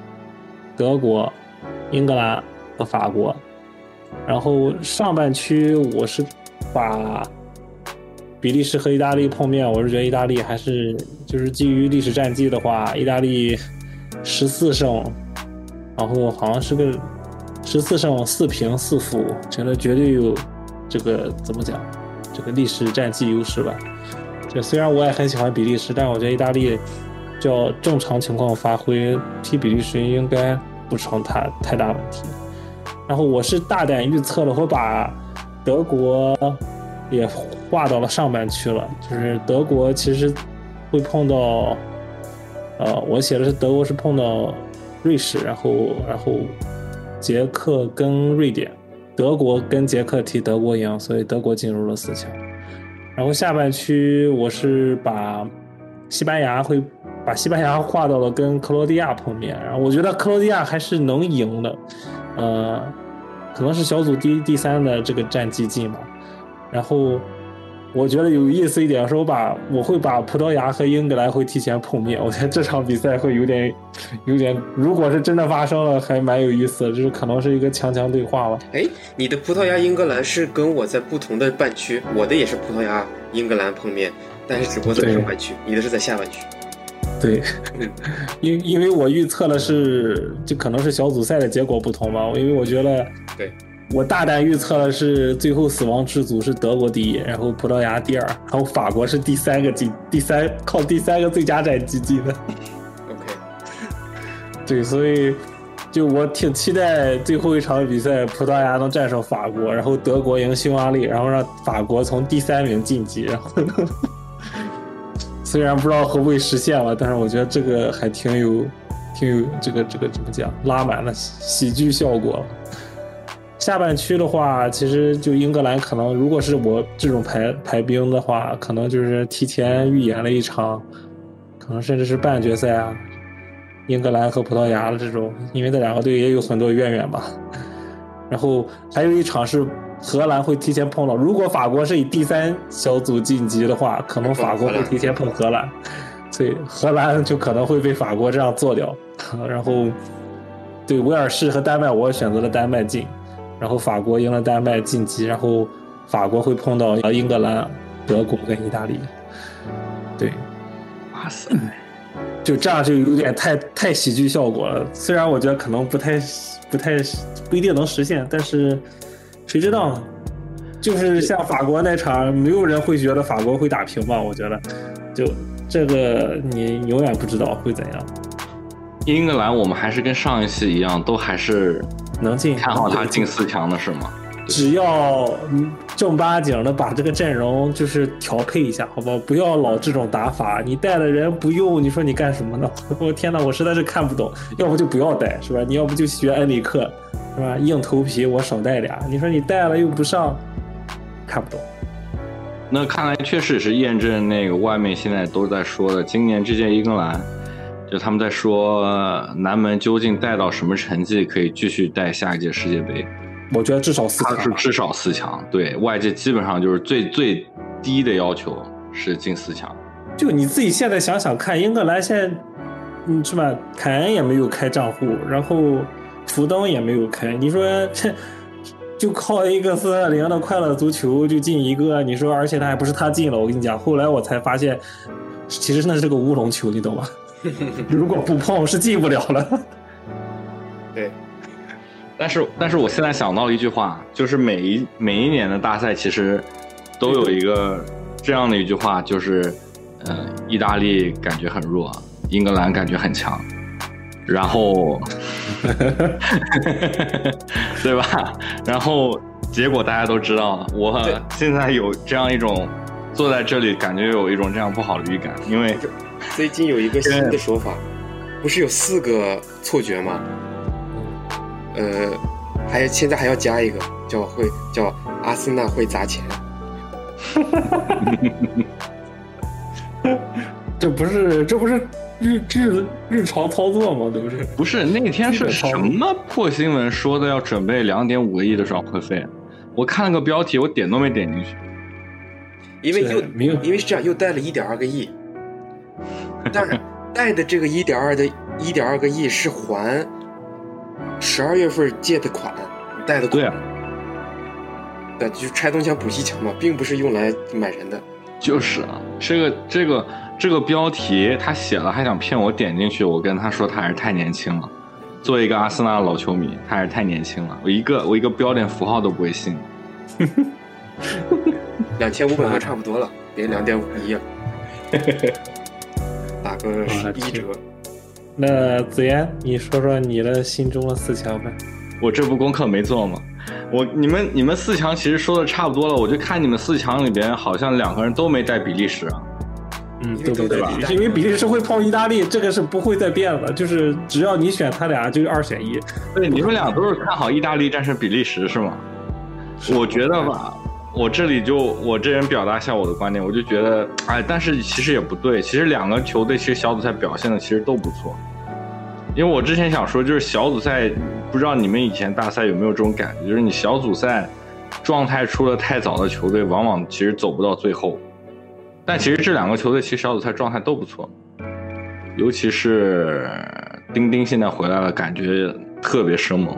德国、英格兰和法国。然后上半区我是把比利时和意大利碰面，我是觉得意大利还是就是基于历史战绩的话，意大利十四胜，然后好像是个十四胜四平四负，觉得绝对有这个怎么讲，这个历史战绩优势吧。这虽然我也很喜欢比利时，但我觉得意大利叫正常情况发挥，踢比利时应该不成太太大问题。然后我是大胆预测了，我把德国也划到了上半区了，就是德国其实会碰到，呃，我写的是德国是碰到瑞士，然后然后捷克跟瑞典，德国跟捷克踢德国赢，所以德国进入了四强。然后下半区我是把西班牙会把西班牙划到了跟克罗地亚碰面，然后我觉得克罗地亚还是能赢的，呃，可能是小组第第三的这个战绩进吧。然后我觉得有意思一点是，我把我会把葡萄牙和英格兰会提前碰面，我觉得这场比赛会有点有点，如果是真的发生了，还蛮有意思的，就是可能是一个强强对话吧。哎，你的葡萄牙英格兰是跟我在不同的半区，我的也是葡萄牙英格兰碰面，但是只不过在上半区，你的是在下半区。对，因因为我预测的是，就可能是小组赛的结果不同吧。因为我觉得，对我大胆预测的是，最后死亡之组是德国第一，然后葡萄牙第二，然后法国是第三个进，第三靠第三个最佳战绩进的。OK，对，所以就我挺期待最后一场比赛，葡萄牙能战胜法国，然后德国赢匈牙利，然后让法国从第三名晋级。然后 虽然不知道会不会实现了，但是我觉得这个还挺有、挺有这个这个怎么讲，拉满了喜剧效果。下半区的话，其实就英格兰可能，如果是我这种排排兵的话，可能就是提前预演了一场，可能甚至是半决赛啊，英格兰和葡萄牙的这种，因为这两个队也有很多渊源吧。然后还有一场是荷兰会提前碰到，如果法国是以第三小组晋级的话，可能法国会提前碰荷兰，所以荷兰就可能会被法国这样做掉。然后对威尔士和丹麦，我选择了丹麦进，然后法国赢了丹麦晋级，然后法国会碰到英格兰、德国跟意大利。对，哇塞，就这样就有点太太喜剧效果了。虽然我觉得可能不太不太不一定能实现，但是谁知道呢？就是像法国那场，没有人会觉得法国会打平吧？我觉得，就这个你永远不知道会怎样。英格兰我们还是跟上一期一样，都还是能进，看好他进四强的是吗？只要正八经的把这个阵容就是调配一下，好不好？不要老这种打法，你带的人不用，你说你干什么呢？我天呐，我实在是看不懂。要不就不要带，是吧？你要不就学恩里克，是吧？硬头皮，我少带俩。你说你带了又不上，看不懂。那看来确实是验证那个外面现在都在说的，今年这届英格兰，就他们在说南门究竟带到什么成绩可以继续带下一届世界杯。我觉得至少四强吧。是至少四强，对外界基本上就是最最低的要求是进四强。就你自己现在想想看，英格兰现在，嗯，是吧？凯恩也没有开账户，然后福登也没有开，你说这就靠一个四二零的快乐足球就进一个，你说，而且他还不是他进了，我跟你讲，后来我才发现，其实那是个乌龙球，你懂吗？如果不碰是进不了了。对，但是，但是我现在想到了一句话，就是每一每一年的大赛其实都有一个这样的一句话，就是，呃，意大利感觉很弱，英格兰感觉很强，然后，对吧？然后结果大家都知道了，我现在有这样一种坐在这里，感觉有一种这样不好的预感，因为最近有一个新的说法，不是有四个错觉吗？呃，还现在还要加一个，叫会叫阿森纳会砸钱。这不是这不是日日日常操作吗？这不是？不是那天是什么破新闻说的要准备两点五个亿的转会费？我看了个标题，我点都没点进去。因为又没有因为是这样，又带了一点二个亿。当然，贷的这个一点二的一点二个亿是还十二月份借的款，贷的款。对啊，对，就是拆东墙补西墙嘛，并不是用来买人的。就是啊，这个这个这个标题他写了，还想骗我点进去。我跟他说他还是太年轻了，作为一个阿森纳的老球迷，他还是太年轻了。我一个我一个标点符号都不会信。两千五百万差不多了，别两点五亿了。打个一折。那子言，你说说你的心中的四强呗？我这不功课没做吗？我你们你们四强其实说的差不多了，我就看你们四强里边好像两个人都没带比利时啊。嗯，对对对吧？因为比利时会碰意大利，这个是不会再变的，就是只要你选他俩，就是二选一。对，你们俩都是看好意大利战胜比利时是吗？我觉得吧，我这里就我这人表达一下我的观点，我就觉得，哎，但是其实也不对，其实两个球队其实小组赛表现的其实都不错。因为我之前想说，就是小组赛，不知道你们以前大赛有没有这种感觉，就是你小组赛状态出的太早的球队，往往其实走不到最后。但其实这两个球队其实小组赛状态都不错，尤其是丁丁现在回来了，感觉特别生猛。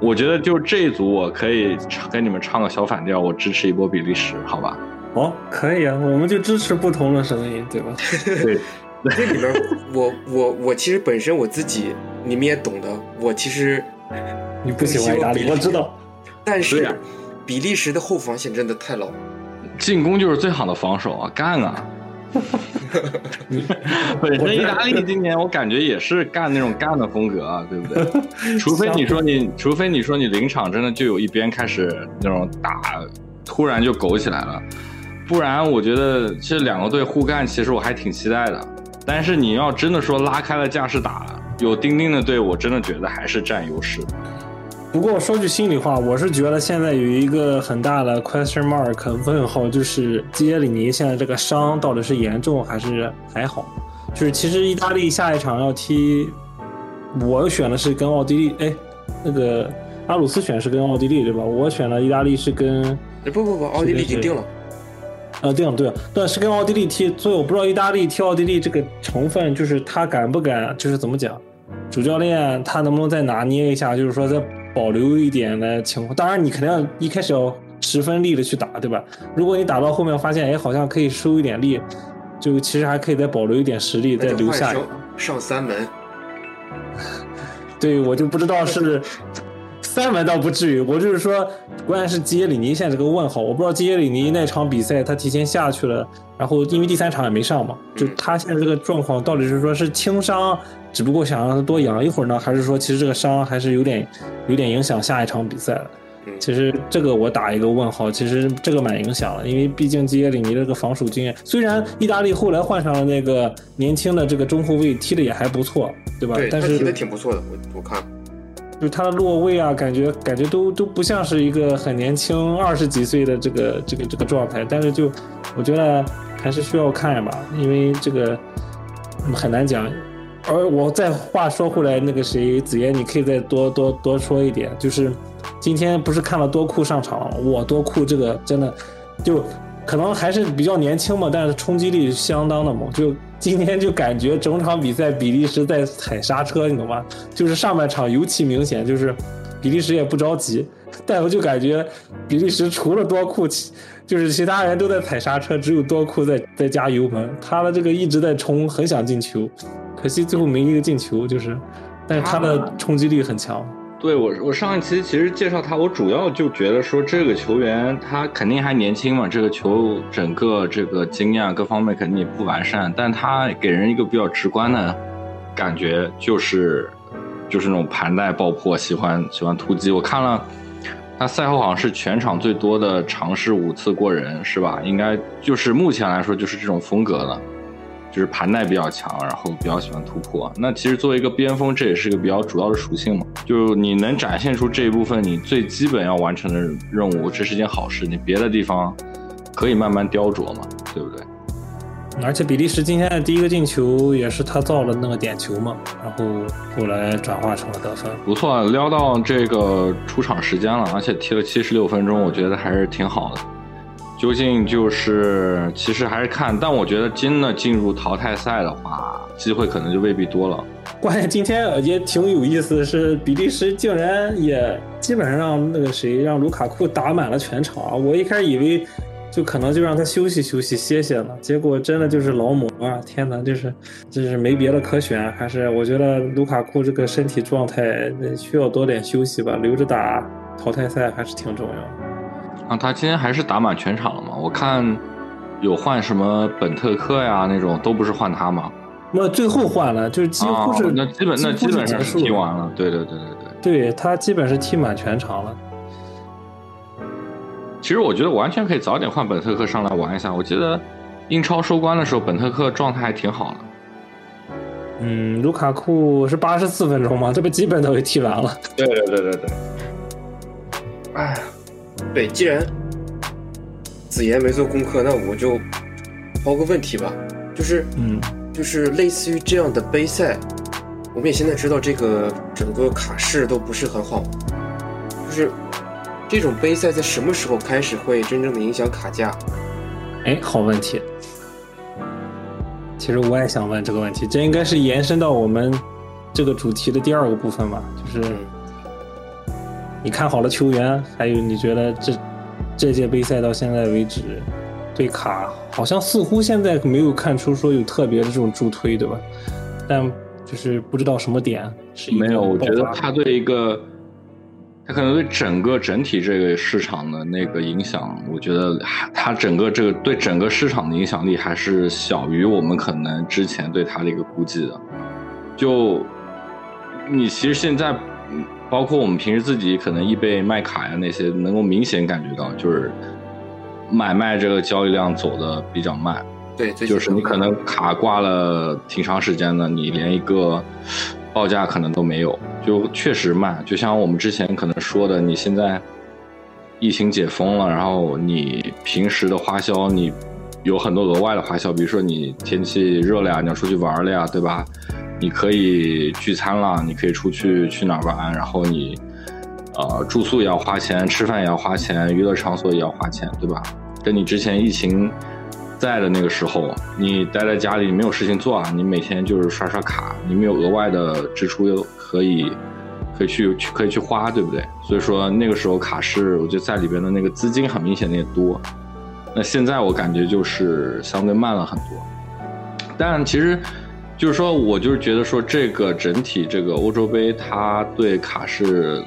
我觉得就这一组，我可以跟你们唱个小反调，我支持一波比利时，好吧？哦，可以啊，我们就支持不同的声音，对吧？对。这里边，我我我其实本身我自己，你们也懂的。我其实 你不喜欢意大利，我知道。但是比利时的后防线真的太老，进攻就是最好的防守啊，干啊！本身意大利今年我感觉也是干那种干的风格啊，对不对？除非你说你，除非你说你临场真的就有一边开始那种打，突然就苟起来了，不然我觉得这两个队互干，其实我还挺期待的。但是你要真的说拉开了架势打，有钉钉的队，我真的觉得还是占优势。不过说句心里话，我是觉得现在有一个很大的 question mark 问号，就是基耶里尼现在这个伤到底是严重还是还好？就是其实意大利下一场要踢，我选的是跟奥地利，哎，那个阿鲁斯选是跟奥地利对吧？我选了意大利是跟，不不不，奥地利已经定了。呃，对对对，是跟奥地利踢，所以我不知道意大利踢奥地利这个成分，就是他敢不敢，就是怎么讲，主教练他能不能再拿捏一下，就是说再保留一点的情况。当然，你肯定要一开始要十分力的去打，对吧？如果你打到后面发现，哎，好像可以收一点力，就其实还可以再保留一点实力，再留下上三门。对我就不知道是。三门倒不至于，我就是说，关键是基耶里尼现在这个问号，我不知道基耶里尼那场比赛他提前下去了，然后因为第三场也没上嘛，就他现在这个状况到底是说是轻伤，只不过想让他多养一会儿呢，还是说其实这个伤还是有点有点影响下一场比赛的？其实这个我打一个问号，其实这个蛮影响的，因为毕竟基耶里尼这个防守经验，虽然意大利后来换上了那个年轻的这个中后卫，踢的也还不错，对吧？对，但是踢的挺不错的，我我看。就他的落位啊，感觉感觉都都不像是一个很年轻二十几岁的这个这个这个状态，但是就我觉得还是需要看吧，因为这个很难讲。而我再话说回来，那个谁子言，你可以再多多多说一点，就是今天不是看了多库上场，我多库这个真的就可能还是比较年轻嘛，但是冲击力相当的猛，就。今天就感觉整场比赛比利时在踩刹车，你懂吗？就是上半场尤其明显，就是比利时也不着急，但我就感觉比利时除了多库，就是其他人都在踩刹车，只有多库在在加油门。他的这个一直在冲，很想进球，可惜最后没一个进球，就是，但是他的冲击力很强。对我，我上一期其实介绍他，我主要就觉得说这个球员他肯定还年轻嘛，这个球整个这个经验各方面肯定也不完善，但他给人一个比较直观的感觉就是，就是那种盘带爆破，喜欢喜欢突击。我看了他赛后好像是全场最多的尝试五次过人，是吧？应该就是目前来说就是这种风格了。就是盘带比较强，然后比较喜欢突破。那其实作为一个边锋，这也是一个比较主要的属性嘛。就你能展现出这一部分，你最基本要完成的任务，这是件好事。你别的地方可以慢慢雕琢嘛，对不对？而且比利时今天的第一个进球也是他造了那个点球嘛，然后后来转化成了得分。不错，撩到这个出场时间了，而且踢了七十六分钟，我觉得还是挺好的。究竟就是，其实还是看，但我觉得真的进入淘汰赛的话，机会可能就未必多了。关键今天也挺有意思的是，比利时竟然也基本上让那个谁让卢卡库打满了全场啊！我一开始以为就可能就让他休息休息歇歇呢，结果真的就是劳模啊！天哪，就是就是没别的可选，还是我觉得卢卡库这个身体状态需要多点休息吧，留着打淘汰赛还是挺重要。啊，他今天还是打满全场了吗？我看有换什么本特克呀那种，都不是换他吗？那最后换了，就是几乎是、哦那基本那基本上踢完了，对对对对对。对他基本是踢满全场了。其实我觉得完全可以早点换本特克上来玩一下。我记得英超收官的时候，本特克状态还挺好的。嗯，卢卡库是八十四分钟吗？这不基本都给踢完了。对对对对对。哎呀，对，既然子言没做功课，那我就抛个问题吧，就是嗯，就是类似于这样的杯赛，我们也现在知道这个整个卡市都不是很好，就是这种杯赛在什么时候开始会真正的影响卡价？哎，好问题。其实我也想问这个问题，这应该是延伸到我们这个主题的第二个部分吧，就是你看好了球员，还有你觉得这这届杯赛到现在为止，对卡好像似乎现在没有看出说有特别的这种助推，对吧？但就是不知道什么点是没有，我觉得他对一个，他可能对整个整体这个市场的那个影响，我觉得还他整个这个对整个市场的影响力还是小于我们可能之前对他的一个估计的。就你其实现在，嗯包括我们平时自己可能易贝卖卡呀那些，能够明显感觉到，就是买卖这个交易量走的比较慢。对，就是你可能卡挂了挺长时间的，你连一个报价可能都没有，就确实慢。就像我们之前可能说的，你现在疫情解封了，然后你平时的花销你有很多额外的花销，比如说你天气热了呀，你要出去玩了呀，对吧？你可以聚餐了，你可以出去去哪儿玩，然后你呃住宿也要花钱，吃饭也要花钱，娱乐场所也要花钱，对吧？跟你之前疫情在的那个时候，你待在家里没有事情做啊，你每天就是刷刷卡，你没有额外的支出又可以可以去去可以去花，对不对？所以说那个时候卡市，我觉得在里边的那个资金很明显的也多。那现在我感觉就是相对慢了很多，但其实就是说我就是觉得说这个整体这个欧洲杯，它对卡市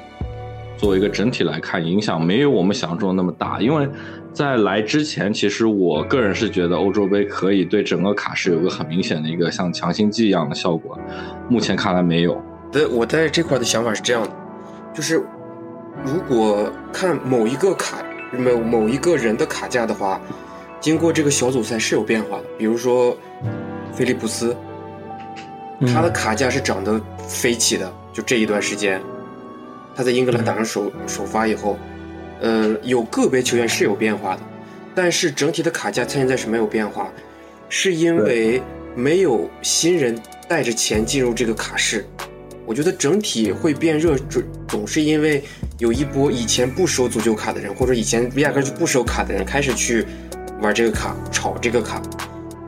作为一个整体来看，影响没有我们想象中的那么大。因为在来之前，其实我个人是觉得欧洲杯可以对整个卡市有个很明显的一个像强心剂一样的效果，目前看来没有。对我在这块的想法是这样的，就是如果看某一个卡某某一个人的卡价的话，经过这个小组赛是有变化的。比如说菲利普斯，他的卡价是涨得飞起的，就这一段时间，他在英格兰打上首首发以后，呃，有个别球员是有变化的，但是整体的卡价现在是没有变化，是因为没有新人带着钱进入这个卡市。我觉得整体会变热，总总是因为有一波以前不收足球卡的人，或者以前压根就不收卡的人开始去玩这个卡，炒这个卡，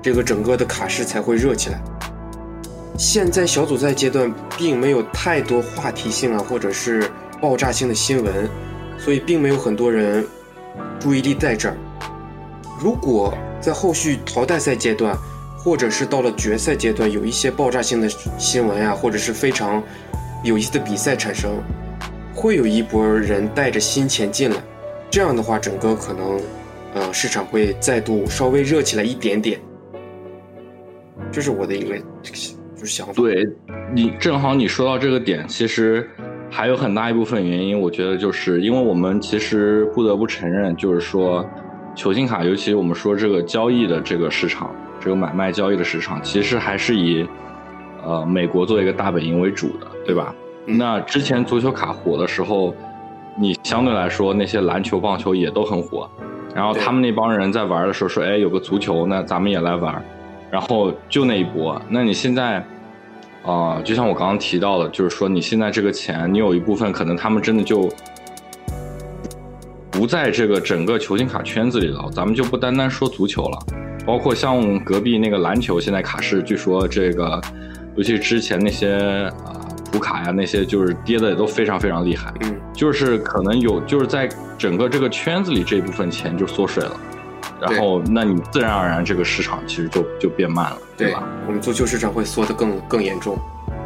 这个整个的卡市才会热起来。现在小组赛阶段并没有太多话题性啊，或者是爆炸性的新闻，所以并没有很多人注意力在这儿。如果在后续淘汰赛阶段，或者是到了决赛阶段，有一些爆炸性的新闻呀、或者是非常有意思的比赛产生，会有一波人带着新钱进来，这样的话，整个可能呃市场会再度稍微热起来一点点。这是我的一个就是想法。对你正好你说到这个点，其实还有很大一部分原因，我觉得就是因为我们其实不得不承认，就是说球星卡，尤其我们说这个交易的这个市场，这个买卖交易的市场，其实还是以呃美国作为一个大本营为主的，对吧？嗯那之前足球卡火的时候，你相对来说那些篮球、棒球也都很火，然后他们那帮人在玩的时候说，哎，有个足球，那咱们也来玩，然后就那一波。那你现在，啊、就像我刚刚提到的，就是说你现在这个钱，你有一部分可能他们真的就不在这个整个球星卡圈子里了。咱们就不单单说足球了，包括像隔壁那个篮球，现在卡市据说这个，尤其之前那些啊普卡呀那些，就是跌的也都非常非常厉害。嗯，就是可能有，就是在整个这个圈子里这一部分钱就缩水了，然后那你自然而然这个市场其实就就变慢了，对吧？我们足球市场会缩得更更严重。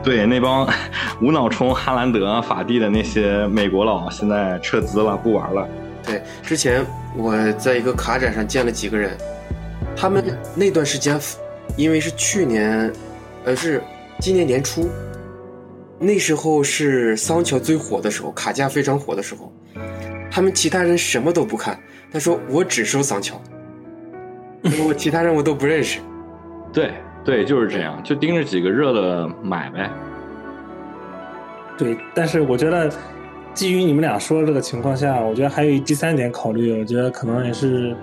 对，那帮 无脑冲哈兰德、法蒂的那些美国佬现在撤资了，不玩了。对，之前我在一个卡展上见了几个人，他们那段时间，因为是去年，呃，是今年年初，那时候是桑乔最火的时候，卡价非常火的时候，他们其他人什么都不看，他说我只收桑乔，我其他人我都不认识。对对，就是这样，就盯着几个热的买呗。对，但是我觉得，基于你们俩说的这个情况下，我觉得还有第三点考虑，我觉得可能也是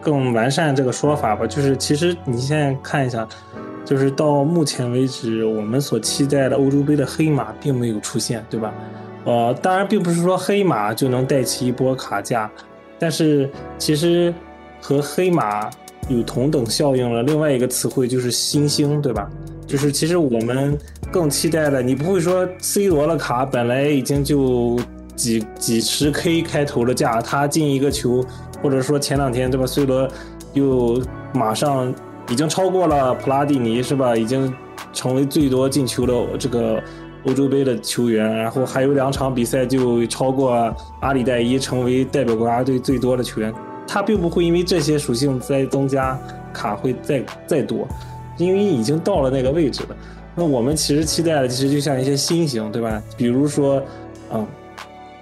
更完善这个说法吧。就是其实你现在看一下，就是到目前为止，我们所期待的欧洲杯的黑马并没有出现，对吧？呃，当然并不是说黑马就能带起一波卡价，但是其实和黑马有同等效应了。另外一个词汇就是新星，对吧？就是其实我们更期待的，你不会说 C 罗的卡本来已经就几几十 K 开头的价，他进一个球，或者说前两天对吧，C 罗又马上已经超过了普拉蒂尼是吧？已经成为最多进球的这个欧洲杯的球员，然后还有两场比赛就超过阿里代伊，成为代表国家队最多的球员。他并不会因为这些属性再增加卡会再再多。因为已经到了那个位置了，那我们其实期待的其实就像一些新型，对吧？比如说，嗯，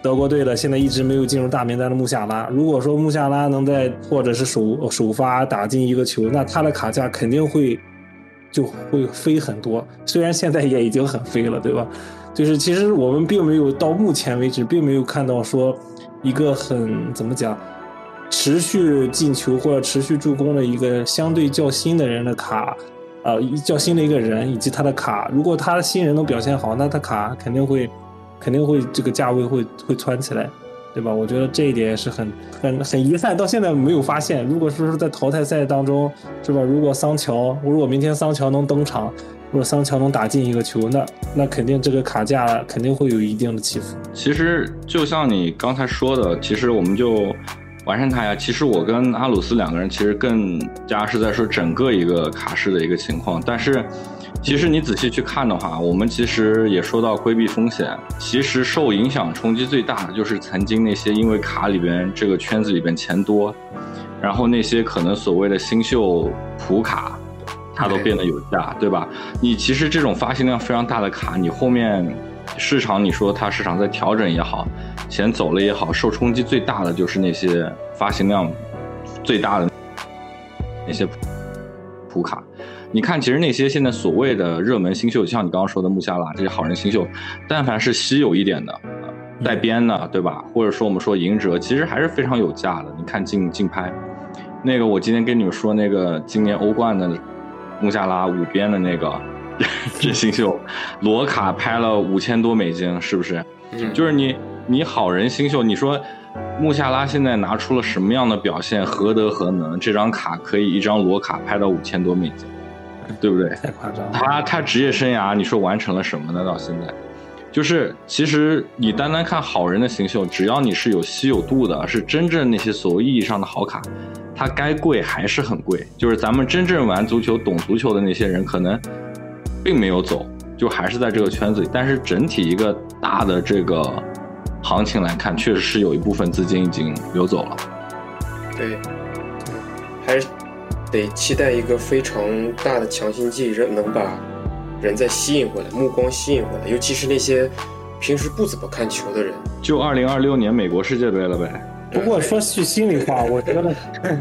德国队的现在一直没有进入大名单的穆夏拉，如果说穆夏拉能在或者是首首发打进一个球，那他的卡价肯定会就会飞很多。虽然现在也已经很飞了，对吧？就是其实我们并没有到目前为止，并没有看到说一个很怎么讲持续进球或者持续助攻的一个相对较新的人的卡。呃，较新的一个人以及他的卡，如果他的新人能表现好，那他卡肯定会，肯定会这个价位会会窜起来，对吧？我觉得这一点是很很很遗憾，到现在没有发现。如果说是在淘汰赛当中，是吧？如果桑乔，如果明天桑乔能登场，或者桑乔能打进一个球，那那肯定这个卡价肯定会有一定的起伏。其实就像你刚才说的，其实我们就。完善它呀！其实我跟阿鲁斯两个人其实更加是在说整个一个卡市的一个情况，但是其实你仔细去看的话，我们其实也说到规避风险。其实受影响冲击最大的就是曾经那些因为卡里边这个圈子里边钱多，然后那些可能所谓的新秀普卡，它都变得有价，对吧？你其实这种发行量非常大的卡，你后面市场你说它市场在调整也好。钱走了也好，受冲击最大的就是那些发行量最大的那些普卡。你看，其实那些现在所谓的热门新秀，像你刚刚说的穆夏拉这些好人新秀，但凡是稀有一点的、带边的，对吧？或者说我们说赢者，其实还是非常有价的。你看竞竞拍，那个我今天跟你们说那个今年欧冠的穆夏拉五边的那个 这新秀，罗卡拍了五千多美金，是不是？就是你。你好人新秀，你说穆夏拉现在拿出了什么样的表现？何德何能？这张卡可以一张罗卡拍到五千多美金，对不对？太夸张了。他他职业生涯，你说完成了什么呢？到现在，就是其实你单单看好人的新秀，只要你是有稀有度的，是真正那些所谓意义上的好卡，它该贵还是很贵。就是咱们真正玩足球、懂足球的那些人，可能并没有走，就还是在这个圈子里。但是整体一个大的这个。行情来看，确实是有一部分资金已经流走了。对，还是得期待一个非常大的强心剂，人能把人再吸引回来，目光吸引回来，尤其是那些平时不怎么看球的人。就二零二六年美国世界杯了呗。不过说句心里话，我觉得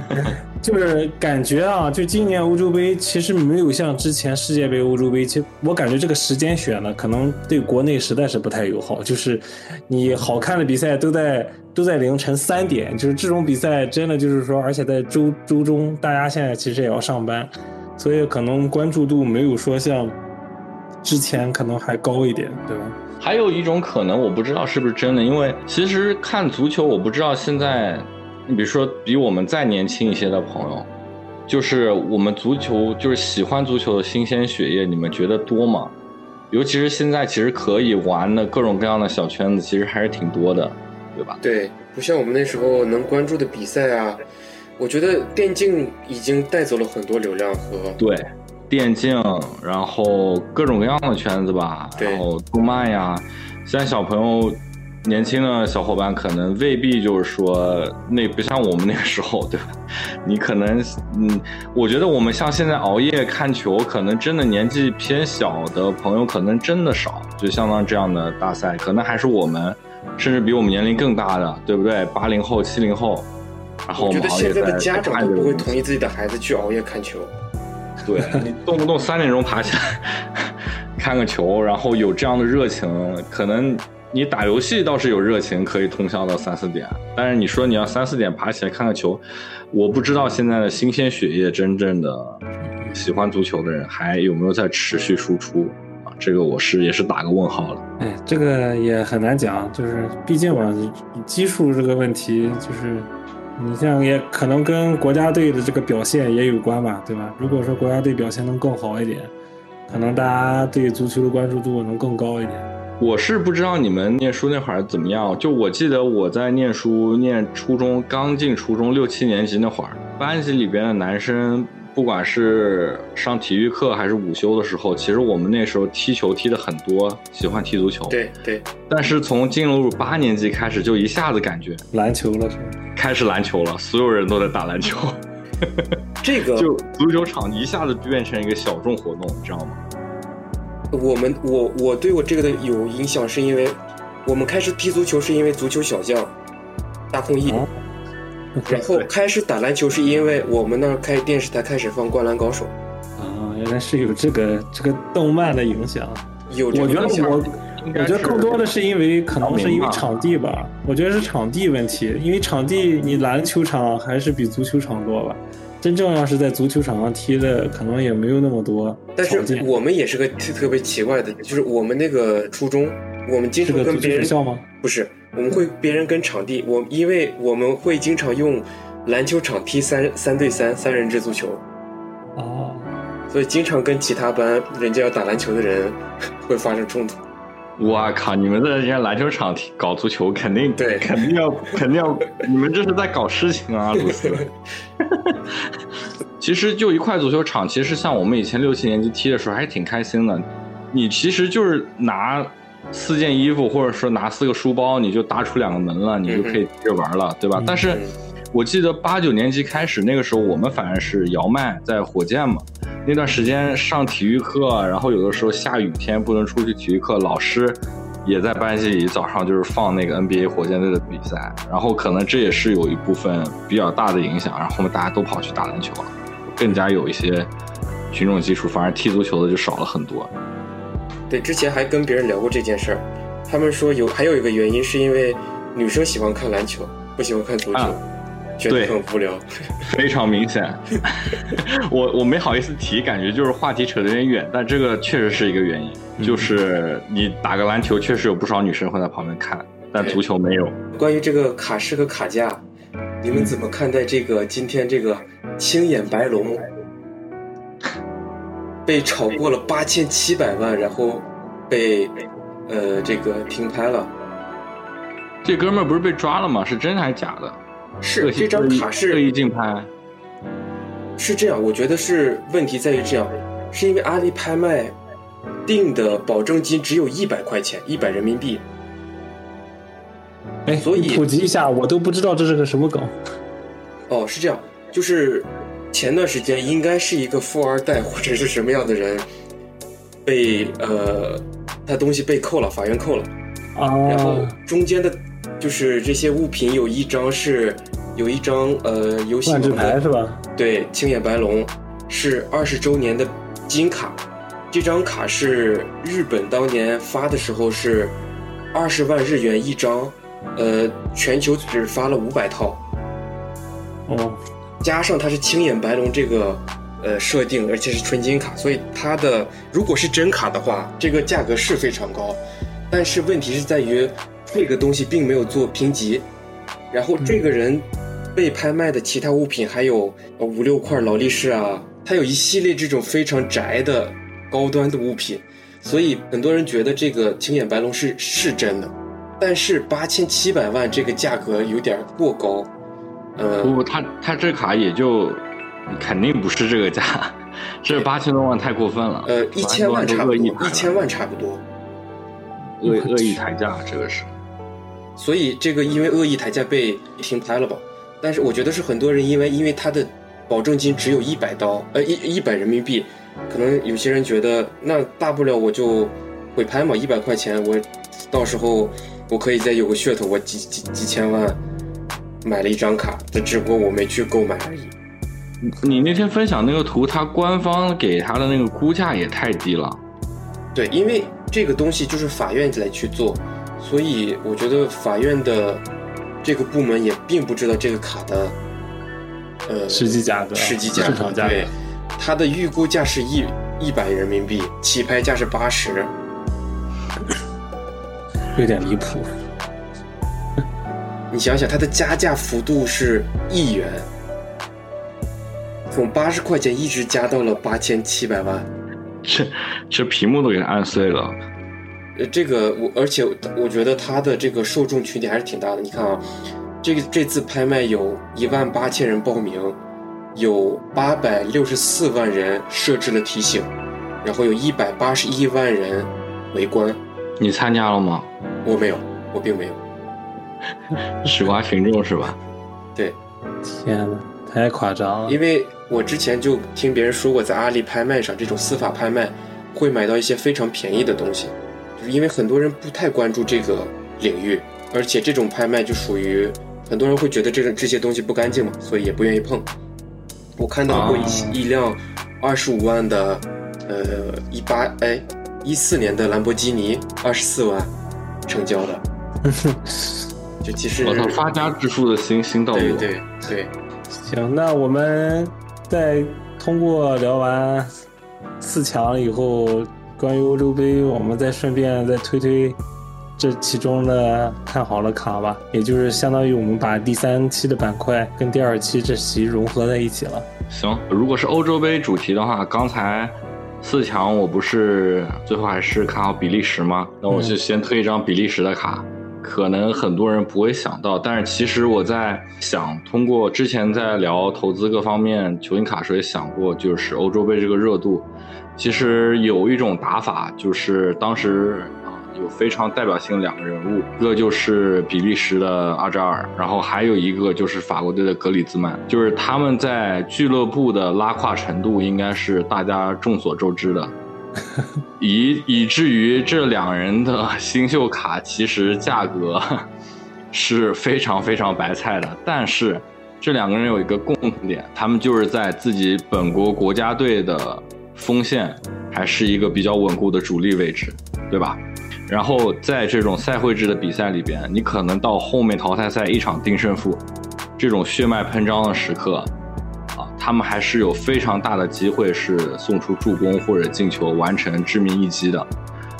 就是感觉啊，就今年欧洲杯其实没有像之前世界杯、欧洲杯，其实我感觉这个时间选的可能对国内实在是不太友好。就是你好看的比赛都在都在凌晨三点，就是这种比赛真的就是说，而且在周周中，大家现在其实也要上班，所以可能关注度没有说像之前可能还高一点，对吧？还有一种可能，我不知道是不是真的，因为其实看足球，我不知道现在，你比如说比我们再年轻一些的朋友，就是我们足球就是喜欢足球的新鲜血液，你们觉得多吗？尤其是现在，其实可以玩的各种各样的小圈子，其实还是挺多的，对吧？对，不像我们那时候能关注的比赛啊，我觉得电竞已经带走了很多流量和对。电竞，然后各种各样的圈子吧，然后动漫呀，现在小朋友、年轻的小伙伴可能未必就是说那不像我们那个时候，对吧？你可能，嗯，我觉得我们像现在熬夜看球，可能真的年纪偏小的朋友可能真的少，就相当这样的大赛，可能还是我们，甚至比我们年龄更大的，对不对？八零后、七零后，然后我觉得现在的家长都不会同意。意自己的孩子去熬夜看球。对 你动不动三点钟爬起来看个球，然后有这样的热情，可能你打游戏倒是有热情，可以通宵到三四点。但是你说你要三四点爬起来看个球，我不知道现在的新鲜血液真正的喜欢足球的人还有没有在持续输出啊？这个我是也是打个问号了。哎，这个也很难讲，就是毕竟嘛，基数这个问题，就是你像也可能跟国家队的这个表现也有关吧，对吧？如果说国家队表现能更好一点，可能大家对足球的关注度能更高一点。我是不知道你们念书那会儿怎么样，就我记得我在念书，念初中刚进初中六七年级那会儿，班级里边的男生，不管是上体育课还是午休的时候，其实我们那时候踢球踢的很多，喜欢踢足球。。对对，但是从进入八年级开始，就一下子感觉篮球了是吧？开始篮球了，所有人都在打篮球，这个 就足球场一下子变成一个小众活动，你知道吗？我们我我对我这个的有影响，是因为我们开始踢足球是因为足球小将大空翼，哦然后开始打篮球是因为我们那儿开电视台开始放《灌篮高手啊，原来是有这个这个动漫的影响。》，有这我觉得个影响我我觉得更多的是因为可能是因为场地吧，我觉得是场地问题，因为场地你篮球场还是比足球场多吧。真正要是在足球场上踢的，可能也没有那么多但是。我们也是个特特别奇怪的，就是我们那个初中，我们经常跟别人学校吗？不是，我们会别人跟场地，我因为我们会经常用篮球场踢三三对三三人制足球，哦，所以经常跟其他班人家要打篮球的人会发生冲突。我靠！你们在人家篮球场踢搞足球，肯定对肯定要 肯定要，你们这是在搞事情啊，鲁斯。其实就一块足球场，其实像我们以前六七年级踢的时候，还挺开心的。你其实就是拿四件衣服，或者说拿四个书包，你就搭出两个门了，你就可以接着玩了，对吧？嗯但是我记得八九年级开始，那个时候我们反正是姚麦在火箭嘛，那段时间上体育课，然后有的时候下雨天不能出去体育课，老师也在班级里早上就是放那个 NBA 火箭队的比赛，然后可能这也是有一部分比较大的影响，然后我们大家都跑去打篮球了，更加有一些群众基础，反而踢足球的就少了很多。对，之前还跟别人聊过这件事儿，他们说有还有一个原因是因为女生喜欢看篮球，不喜欢看足球，啊觉得很无聊。非常明显，我我没好意思提，感觉就是话题扯得有点远，但这个确实是一个原因，就是你打个篮球，确实有不少女生会在旁边看，但足球没有。关于这个卡式和卡架，你们怎么看待这个今天这个青眼白龙被炒过了八千七百万，然后被呃这个停拍了？这哥们儿不是被抓了吗？是真还是假的？是这张卡恶是意竞拍，是这样，我觉得是问题在于这样，是因为阿里拍卖定的保证金只有一百块钱，一百人民币。哎，所以普及一下，我都不知道这是个什么梗。哦，是这样，就是前段时间应该是一个富二代或者是什么样的人被呃他东西被扣了，法院扣了，然后啊，中间的，就是这些物品有一张是有一张呃游戏万牌是吧？对，青眼白龙是二十周年的金卡，这张卡是日本当年发的时候是二十万日元一张，呃，全球只发了五百套，哦，加上它是青眼白龙这个呃设定，而且是纯金卡，所以它的如果是真卡的话，这个价格是非常高，但是问题是在于这个东西并没有做评级，然后这个人被拍卖的其他物品还有五六块劳力士啊，它有一系列这种非常宅的高端的物品，所以很多人觉得这个青眼白龙是是真的，但是八千七百万这个价格有点过高，呃，不，他他这卡也就肯定不是这个价，这八千多万太过分了。呃，一千万差不多，一千万差不多。恶恶意抬价，这个是。所以这个因为恶意抬价被停拍了吧？但是我觉得是很多人因为因为他的保证金只有一百刀，呃一一百人民币，可能有些人觉得那大不了我就毁拍嘛，一百块钱我到时候我可以再有个噱头，我几几几千万买了一张卡，但只不过我没去购买而已。你那天分享那个图，它官方给它的那个估价也太低了。对，因为这个东西就是法院来去做，所以我觉得法院的这个部门也并不知道这个卡的呃实际价格、实际价格。市场价格对，它的预估价是一一百人民币，起拍价是八十。有点离谱。你想想，它的加价幅度是一元，从八十块钱一直加到了八千七百万。这这屏幕都给它按碎了。呃，这个我，而且我觉得它的这个受众群体还是挺大的。你看啊，这个这次拍卖有一万八千人报名，有八百六十四万人设置了提醒，然后有一百八十一万人围观。你参加了吗？我没有，我并没有。吃瓜群众是吧？对，天呐，太夸张了！因为我之前就听别人说过，在阿里拍卖上这种司法拍卖会买到一些非常便宜的东西，就是因为很多人不太关注这个领域，而且这种拍卖就属于很多人会觉得这个这些东西不干净嘛，所以也不愿意碰。我看到过一、啊一辆二十五万的，呃，一八哎一四年的兰博基尼，二十四万成交的，就其实我操，发家致富的新新道路。对对对，行，那我们在通过聊完四强以后，关于欧洲杯，我们再顺便再推推这其中的看好的卡吧，也就是相当于我们把第三期的板块跟第二期这期融合在一起了。行，如果是欧洲杯主题的话，刚才四强我不是最后还是看好比利时吗？那我就先推一张比利时的卡。可能很多人不会想到，但是其实我在想，通过之前在聊投资各方面球星卡时候也想过，就是欧洲杯这个热度，其实有一种打法，就是当时啊有非常代表性的两个人物，一个就是比利时的阿扎尔，然后还有一个就是法国队的格里兹曼，就是他们在俱乐部的拉胯程度应该是大家众所周知的。以以至于这两人的新秀卡其实价格 是非常非常白菜的，但是这两个人有一个共同点，他们就是在自己本国国家队的锋线还是一个比较稳固的主力位置，对吧？然后在这种赛会制的比赛里边，你可能到后面淘汰赛一场定胜负，这种血脉喷张的时刻，他们还是有非常大的机会是送出助攻或者进球，完成致命一击的。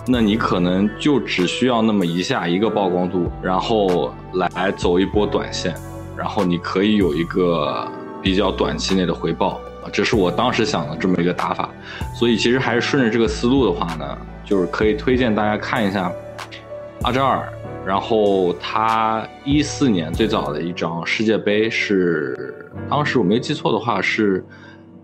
那你可能就只需要那么一下一个曝光度，然后来走一波短线，然后你可以有一个比较短期内的回报，这是我当时想的这么一个打法。所以其实还是顺着这个思路的话呢，就是可以推荐大家看一下阿扎尔，然后他一四年最早的一张世界杯是，当时我没记错的话是，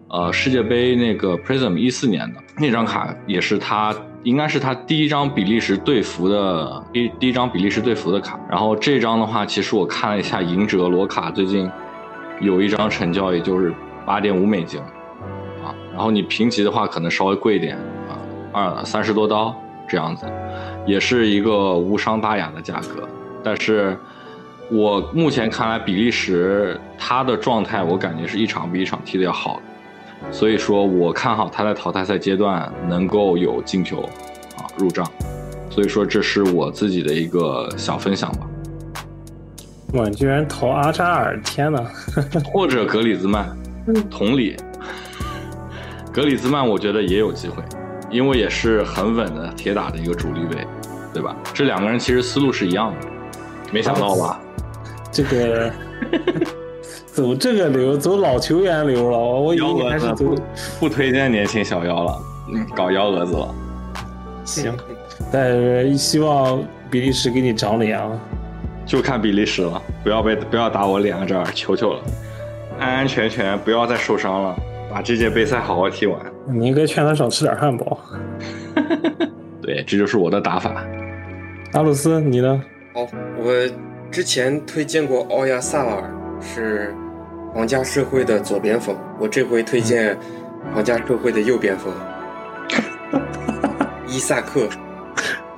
呃，世界杯那个 Prism 一四年的那张卡，也是他应该是他第一张比利时队服的第第一张比利时队服的卡。然后这张的话，其实我看了一下赢者罗卡最近有一张成交，也就是八点五美金啊。然后你评级的话，可能稍微贵一点啊，二三十多刀这样子。也是一个无伤大雅的价格，但是我目前看来，比利时他的状态，我感觉是一场比一场踢的要好的，所以说我看好他在淘汰赛阶段能够有进球啊入账，所以说这是我自己的一个小分享吧。哇，居然投阿扎尔！天呐，或者格里兹曼，同理，格里兹曼我觉得也有机会，因为也是很稳的铁打的一个主力位，对吧？这两个人其实思路是一样的，没想到吧？这个走这个流，走老球员流了，我我以为你还是走不不推荐年轻小妖了，嗯，搞幺蛾子了。行，但是希望比利时给你长脸啊！就看比利时了，不要被不要打我脸啊！这儿，求求了，安安全全，不要再受伤了，把这届杯赛好好踢完。你应该劝他少吃点汉堡。对，这就是我的打法。阿鲁斯，你呢？好，我之前推荐过奥亚萨尔，是皇家社会的左边锋，我这回推荐皇家社会的右边锋，伊萨克。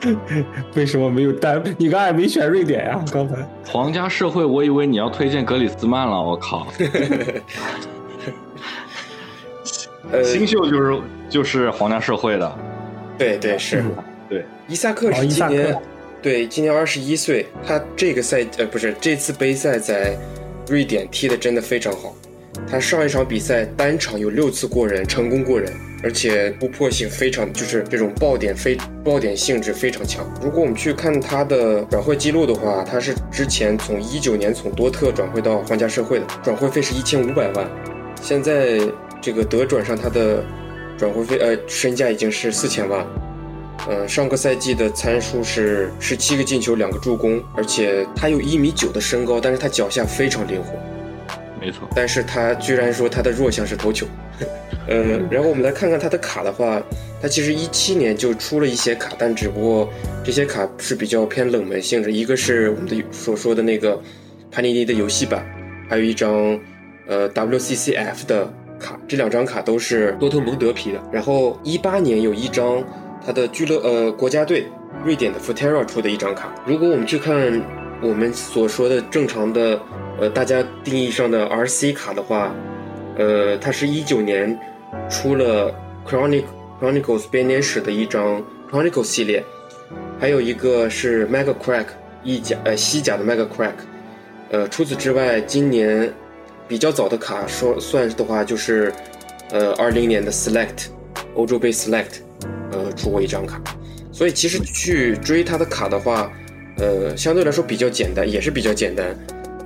为什么没有单？你刚才没选瑞典呀？刚才皇家社会，我以为你要推荐格里斯曼了，我靠！呃，新秀就是就是皇家社会的，对对是，对，伊萨克是今年，对，今年二十一岁，他这个赛呃不是这次杯赛在瑞典踢的真的非常好，他上一场比赛单场有六次过人，成功过人，而且突破性非常，就是这种爆点非爆点性质非常强。如果我们去看他的转会记录的话，他是之前从一九年从多特转会到皇家社会的，转会费是一千五百万，现在这个德转上他的转会费呃身价已经是四千万。呃，上个赛季的参数是十七个进球，两个助攻，而且他有一米九的身高，但是他脚下非常灵活。没错，但是他居然说他的弱项是头球。呃，然后我们来看看他的卡的话，他其实一七年就出了一些卡，但只不过这些卡是比较偏冷门性质。一个是我们的所说的那个潘尼尼的游戏版，还有一张呃 WCCF 的卡，这两张卡都是多特蒙德批的。然后一八年有一张他的俱乐呃国家队瑞典的 Futera 出的一张卡。如果我们去看我们所说的正常的呃大家定义上的 RC 卡的话，呃，它是一九年出了 Chronic Chronicles 编年史的一张 Chronicles 系列，还有一个是 Mega Crack 意甲呃西甲的 Mega Crack，呃，除此之外，今年比较早的卡说算的话，就是呃二零年的 Select 欧洲杯 Select，呃出过一张卡，所以其实去追它的卡的话，呃相对来说比较简单，也是比较简单，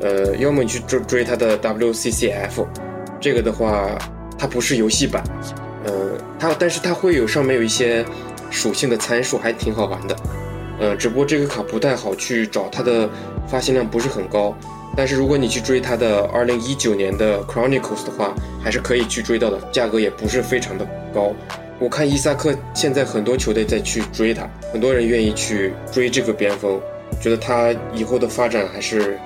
呃，要么你去追追它的 WCCF，这个的话它不是游戏版，呃，它但是它会有上面有一些属性的参数，还挺好玩的。呃，只不过这个卡不太好去找，它的发行量不是很高。但是如果你去追它的二零一九年的 Chronicles 的话，还是可以去追到的，价格也不是非常的高。我看伊萨克现在很多球队在去追他，很多人愿意去追这个边锋，觉得他以后的发展还是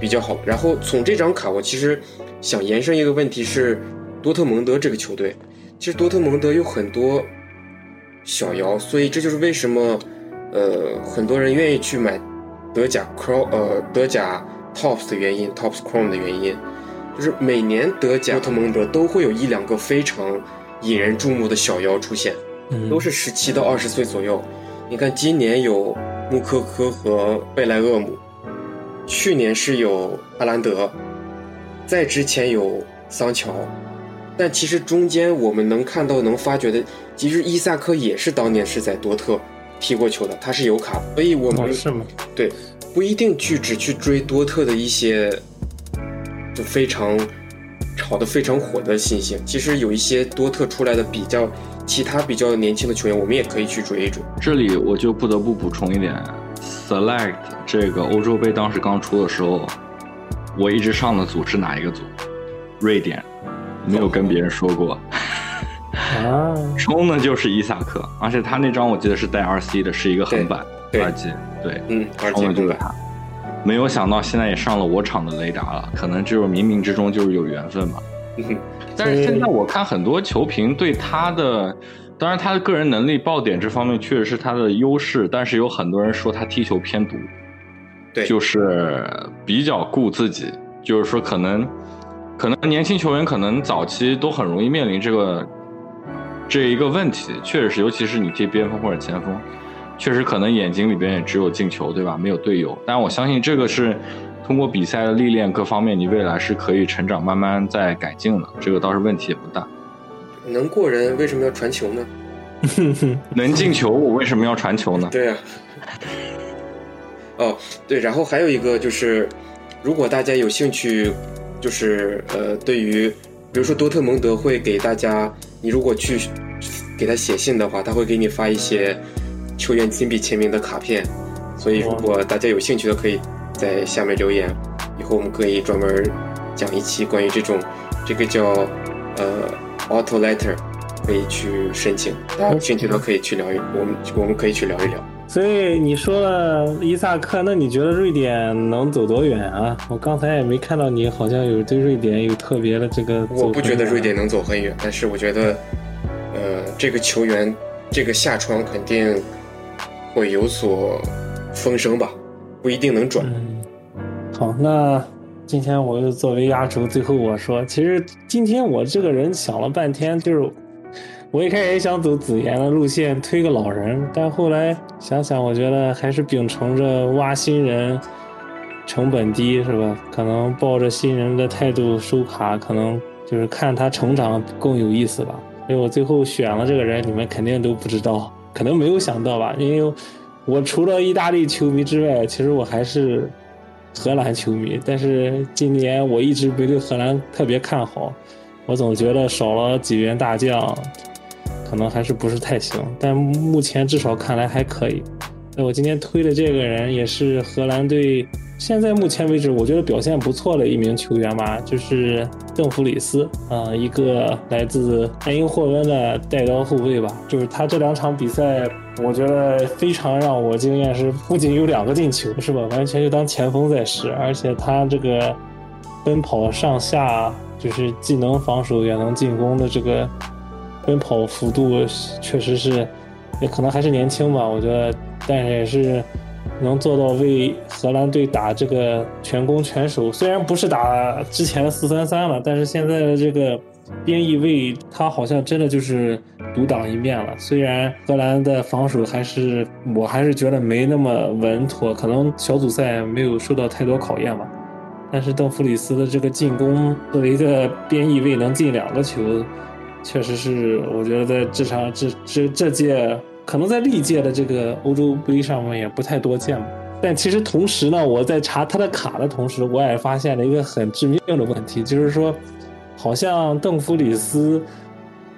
比较好。然后从这张卡，我其实想延伸一个问题是，多特蒙德这个球队，其实多特蒙德有很多小妖，所以这就是为什么呃很多人愿意去买德甲 Cro 呃德甲 Tops 的原因，Tops Chrome 的原因，就是每年德甲多特蒙德都会有一两个非常引人注目的小妖出现，嗯都是十七到二十岁左右。你看今年有穆科科和贝莱厄姆，去年是有阿兰德，在之前有桑乔，但其实中间我们能看到、能发掘的，其实伊萨克也是当年是在多特踢过球的，他是有卡的，所以我们哦是吗？对，不一定去只去追多特的一些就非常炒得非常火的新星。其实有一些多特出来的比较其他比较年轻的球员，我们也可以去追一追。这里我就不得不补充一点，Select 这个欧洲杯当时刚出的时候，我一直上的组是哪一个组？瑞典，没有跟别人说过。啊，冲的就是伊萨克，而且他那张我记得是带 RC 的，是一个横版对对二 G，对，嗯，冲的就是他。没有想到现在也上了我场的雷达了，可能就是冥冥之中就是有缘分吧。嗯但是现在我看很多球评对他的，当然他的个人能力爆点这方面确实是他的优势，但是有很多人说他踢球偏独，对，就是比较顾自己，就是说可能可能年轻球员可能早期都很容易面临这个这一个问题，确实是，尤其是你踢边锋或者前锋，确实可能眼睛里边也只有进球，对吧？没有队友。但我相信这个是通过比赛的历练各方面，你未来是可以成长，慢慢在改进的，这个倒是问题也不大。能过人为什么要传球呢？能进球，我为什么要传球呢？对呀、哦，对，然后还有一个就是，如果大家有兴趣，就是呃，对于比如说多特蒙德会给大家，你如果去给他写信的话，他会给你发一些球员亲笔签名的卡片，所以如果大家有兴趣的，可以在下面留言，以后我们可以专门讲一期关于这种这个叫呃 auto letter，可以去申请，大家有兴趣的可以去聊一，我们我们可以去聊一聊。所以你说了伊萨克，那你觉得瑞典能走多远啊？我刚才也没看到你好像有对瑞典有特别的这个。我不觉得瑞典能走很远，但是我觉得，呃，这个球员这个下窗肯定会有所风声吧，不一定能转。嗯，好，那今天我就作为压轴，最后我说，其实今天我这个人想了半天，就是。我一开始也想走子妍的路线，推个老人，但后来想想，我觉得还是秉承着挖新人，成本低是吧？可能抱着新人的态度收卡，可能就是看他成长更有意思吧。所以我最后选了这个人，你们肯定都不知道，可能没有想到吧？因为我除了意大利球迷之外，其实我还是荷兰球迷。但是今年我一直没对荷兰特别看好，我总觉得少了几员大将。可能还是不是太行，但目前至少看来还可以。那我今天推的这个人也是荷兰队现在目前为止我觉得表现不错的一名球员吧，就是邓弗里斯啊，一个来自埃因霍温的带刀后卫吧。就是他这两场比赛，我觉得非常让我惊艳，是不仅有两个进球，是吧？完全就当前锋在使，而且他这个奔跑上下，就是既能防守也能进攻的这个。奔跑幅度确实是，也可能还是年轻吧，我觉得，但也是能做到为荷兰队打这个全攻全守。虽然不是打之前的四三三了，但是现在的这个边翼位，他好像真的就是独当一面了。虽然荷兰的防守还是，我还是觉得没那么稳妥，可能小组赛没有受到太多考验吧。但是邓弗里斯的这个进攻，作为一个边翼位，能进两个球。确实是，我觉得在这场这这这届，可能在历届的这个欧洲杯上面也不太多见。但其实同时呢，我在查他的卡的同时，我也发现了一个很致命的问题，就是说，好像邓弗里斯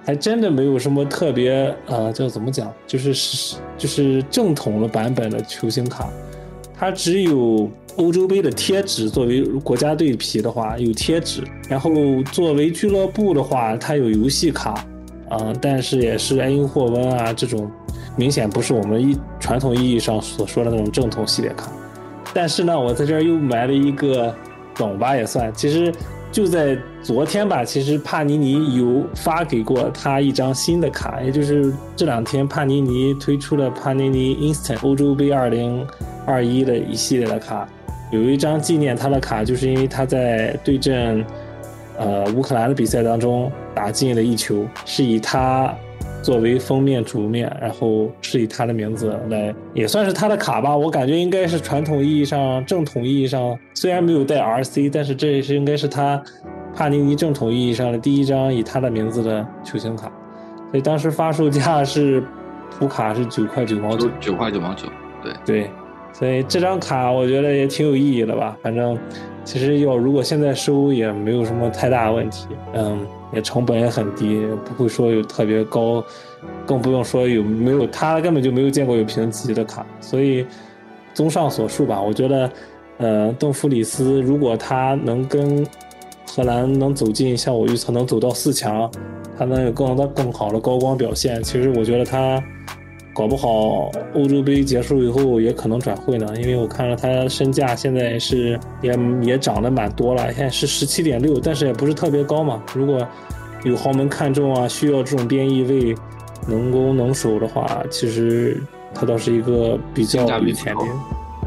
还真的没有什么特别呃，叫怎么讲，就是就是正统的版本的球星卡，它只有。欧洲杯的贴纸作为国家队皮的话有贴纸，然后作为俱乐部的话，它有游戏卡，啊，但是也是埃因霍温啊这种，明显不是我们一传统意义上所说的那种正统系列卡。但是呢，我在这儿又买了一个懂吧，也算。其实就在昨天吧，其实帕尼尼有发给过他一张新的卡，也就是这两天帕尼尼推出了帕尼尼 Instant 欧洲杯二零二一的一系列的卡。有一张纪念他的卡，就是因为他在对阵呃乌克兰的比赛当中打进了一球，是以他作为封面主面，然后是以他的名字来，也算是他的卡吧。我感觉应该是传统意义上、正统意义上，虽然没有带 RC，但是这也是应该是他帕尼尼正统意义上的第一张以他的名字的球星卡。所以当时发售价是普卡是九块九毛九，九块九毛九，对对。所以这张卡我觉得也挺有意义的吧，反正其实要如果现在收也没有什么太大问题，嗯，也成本也很低，不会说有特别高，更不用说有没有他根本就没有见过有评级的卡。所以综上所述吧，我觉得，呃，邓弗里斯如果他能跟荷兰能走进像我预测能走到四强，他能有更多更好的高光表现，其实我觉得他。搞不好欧洲杯结束以后也可能转会呢，因为我看了他身价现在是也也涨得蛮多了，现在是十七点六，但是也不是特别高嘛。如果有豪门看中啊，需要这种边翼位能攻能守的话，其实他倒是一个比较价比前面。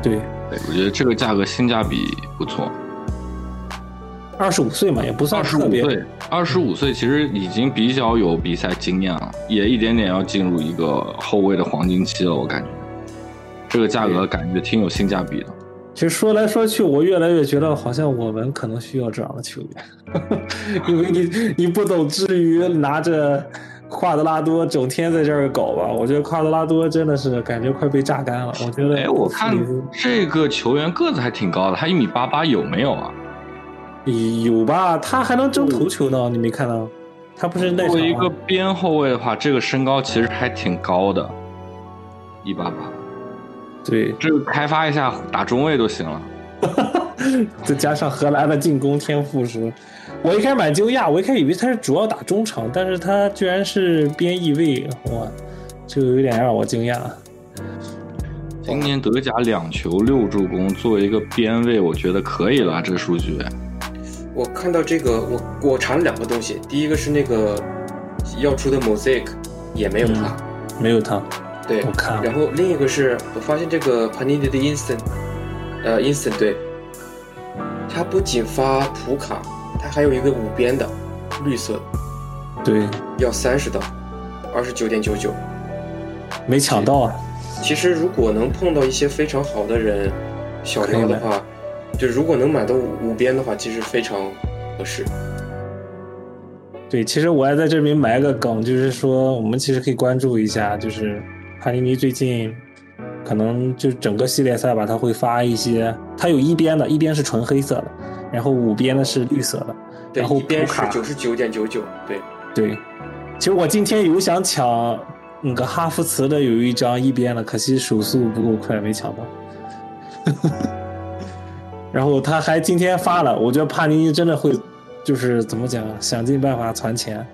对，对我觉得这个价格性价比不错。二十五岁嘛，也不算特别。二十五岁其实已经比较有比赛经验了，也一点点要进入一个后卫的黄金期了。我感觉这个价格感觉挺有性价比的。其实说来说去，我越来越觉得好像我们可能需要这样的球员，因为你你不懂，至于拿着夸德拉多整天在这儿搞吧？我觉得夸德拉多真的是感觉快被榨干了。我觉得，哎，我看这个球员个子还挺高的，他一米八八有没有啊？有吧，他还能争头球呢，你没看到？他不是那作为一个边后卫的话，这个身高其实还挺高的，一八八。对，这个开发一下打中卫都行了。再加上荷兰的进攻天赋是，我一开始蛮惊讶，我一开始以为他是主要打中场，但是他居然是边翼位，哇，就有点让我惊讶。今年德甲两球六助攻，作为一个边卫，我觉得可以了。这个数据，我看到这个，我我查了两个东西，第一个是那个要出的 Mosaic 也没有他，没有他。对，我看。了然后另一个是我发现这个 Panini 的 Instant，呃，Instant 对，它不仅发普卡，它还有一个五边的绿色。的，对，要三十刀，二十九点九九。没抢到啊。其实如果能碰到一些非常好的人，小可以买标的话，就如果能买到五边的话，其实非常合适。对，其实我还在这边埋个梗，就是说我们其实可以关注一下，就是帕尼尼最近可能就整个系列赛吧，他会发一些，它有一边的，一边是纯黑色的，然后五边的是绿色的，然后一边卡是九十九点九九，对，对，其实我今天有想抢那个哈弗茨的有一张一边的，可惜手速不够快，没抢到。然后他还今天发了，我觉得帕尼尼真的会，就是怎么讲，想尽办法攒钱。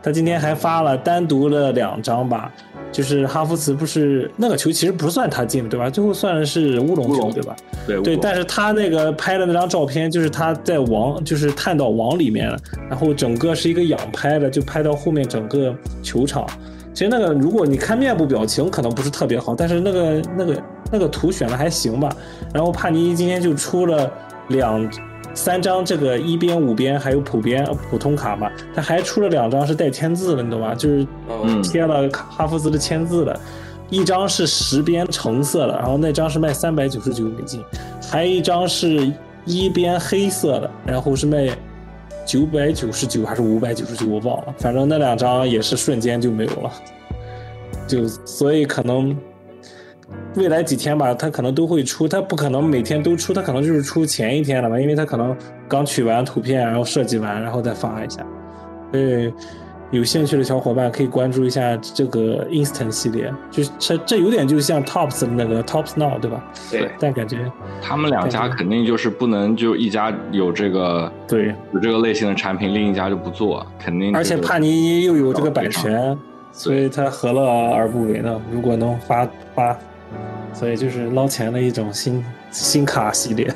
他今天还发了单独的两张吧，就是哈弗茨不是那个球其实不算他进的对吧？最后算是乌龙球对吧？对对，但是他那个拍的那张照片，就是他在网，就是探到网里面了，然后整个是一个仰拍的，就拍到后面整个球场。其实那个如果你看面部表情可能不是特别好，但是那个那个那个图选的还行吧。然后帕尼今天就出了两三张这个一边、五边还有普边普通卡嘛，他还出了两张是带签字的，你懂吗？就是贴了哈弗兹的签字的，一张是十边橙色的，然后那张是卖三百九十九美金，还有一张是一边黑色的，然后是卖九百九十九还是五百九十九，我忘了，反正那两张也是瞬间就没有了，就所以可能。未来几天吧，他可能都会出，他不可能每天都出，他可能就是出前一天了吧，因为他可能刚取完图片，然后设计完，然后再发一下。所以有兴趣的小伙伴可以关注一下这个 Instant 系列，就是这这有点就像 Tops 的那个 Tops Now 对吧？对，但感觉他们两家肯定就是不能就一家有这个对，有这个类型的产品，另一家就不做，肯定、这个。而且帕尼尼又有这个版权，所以他何乐而不为呢？如果能发发，所以就是捞钱的一种新新卡系列。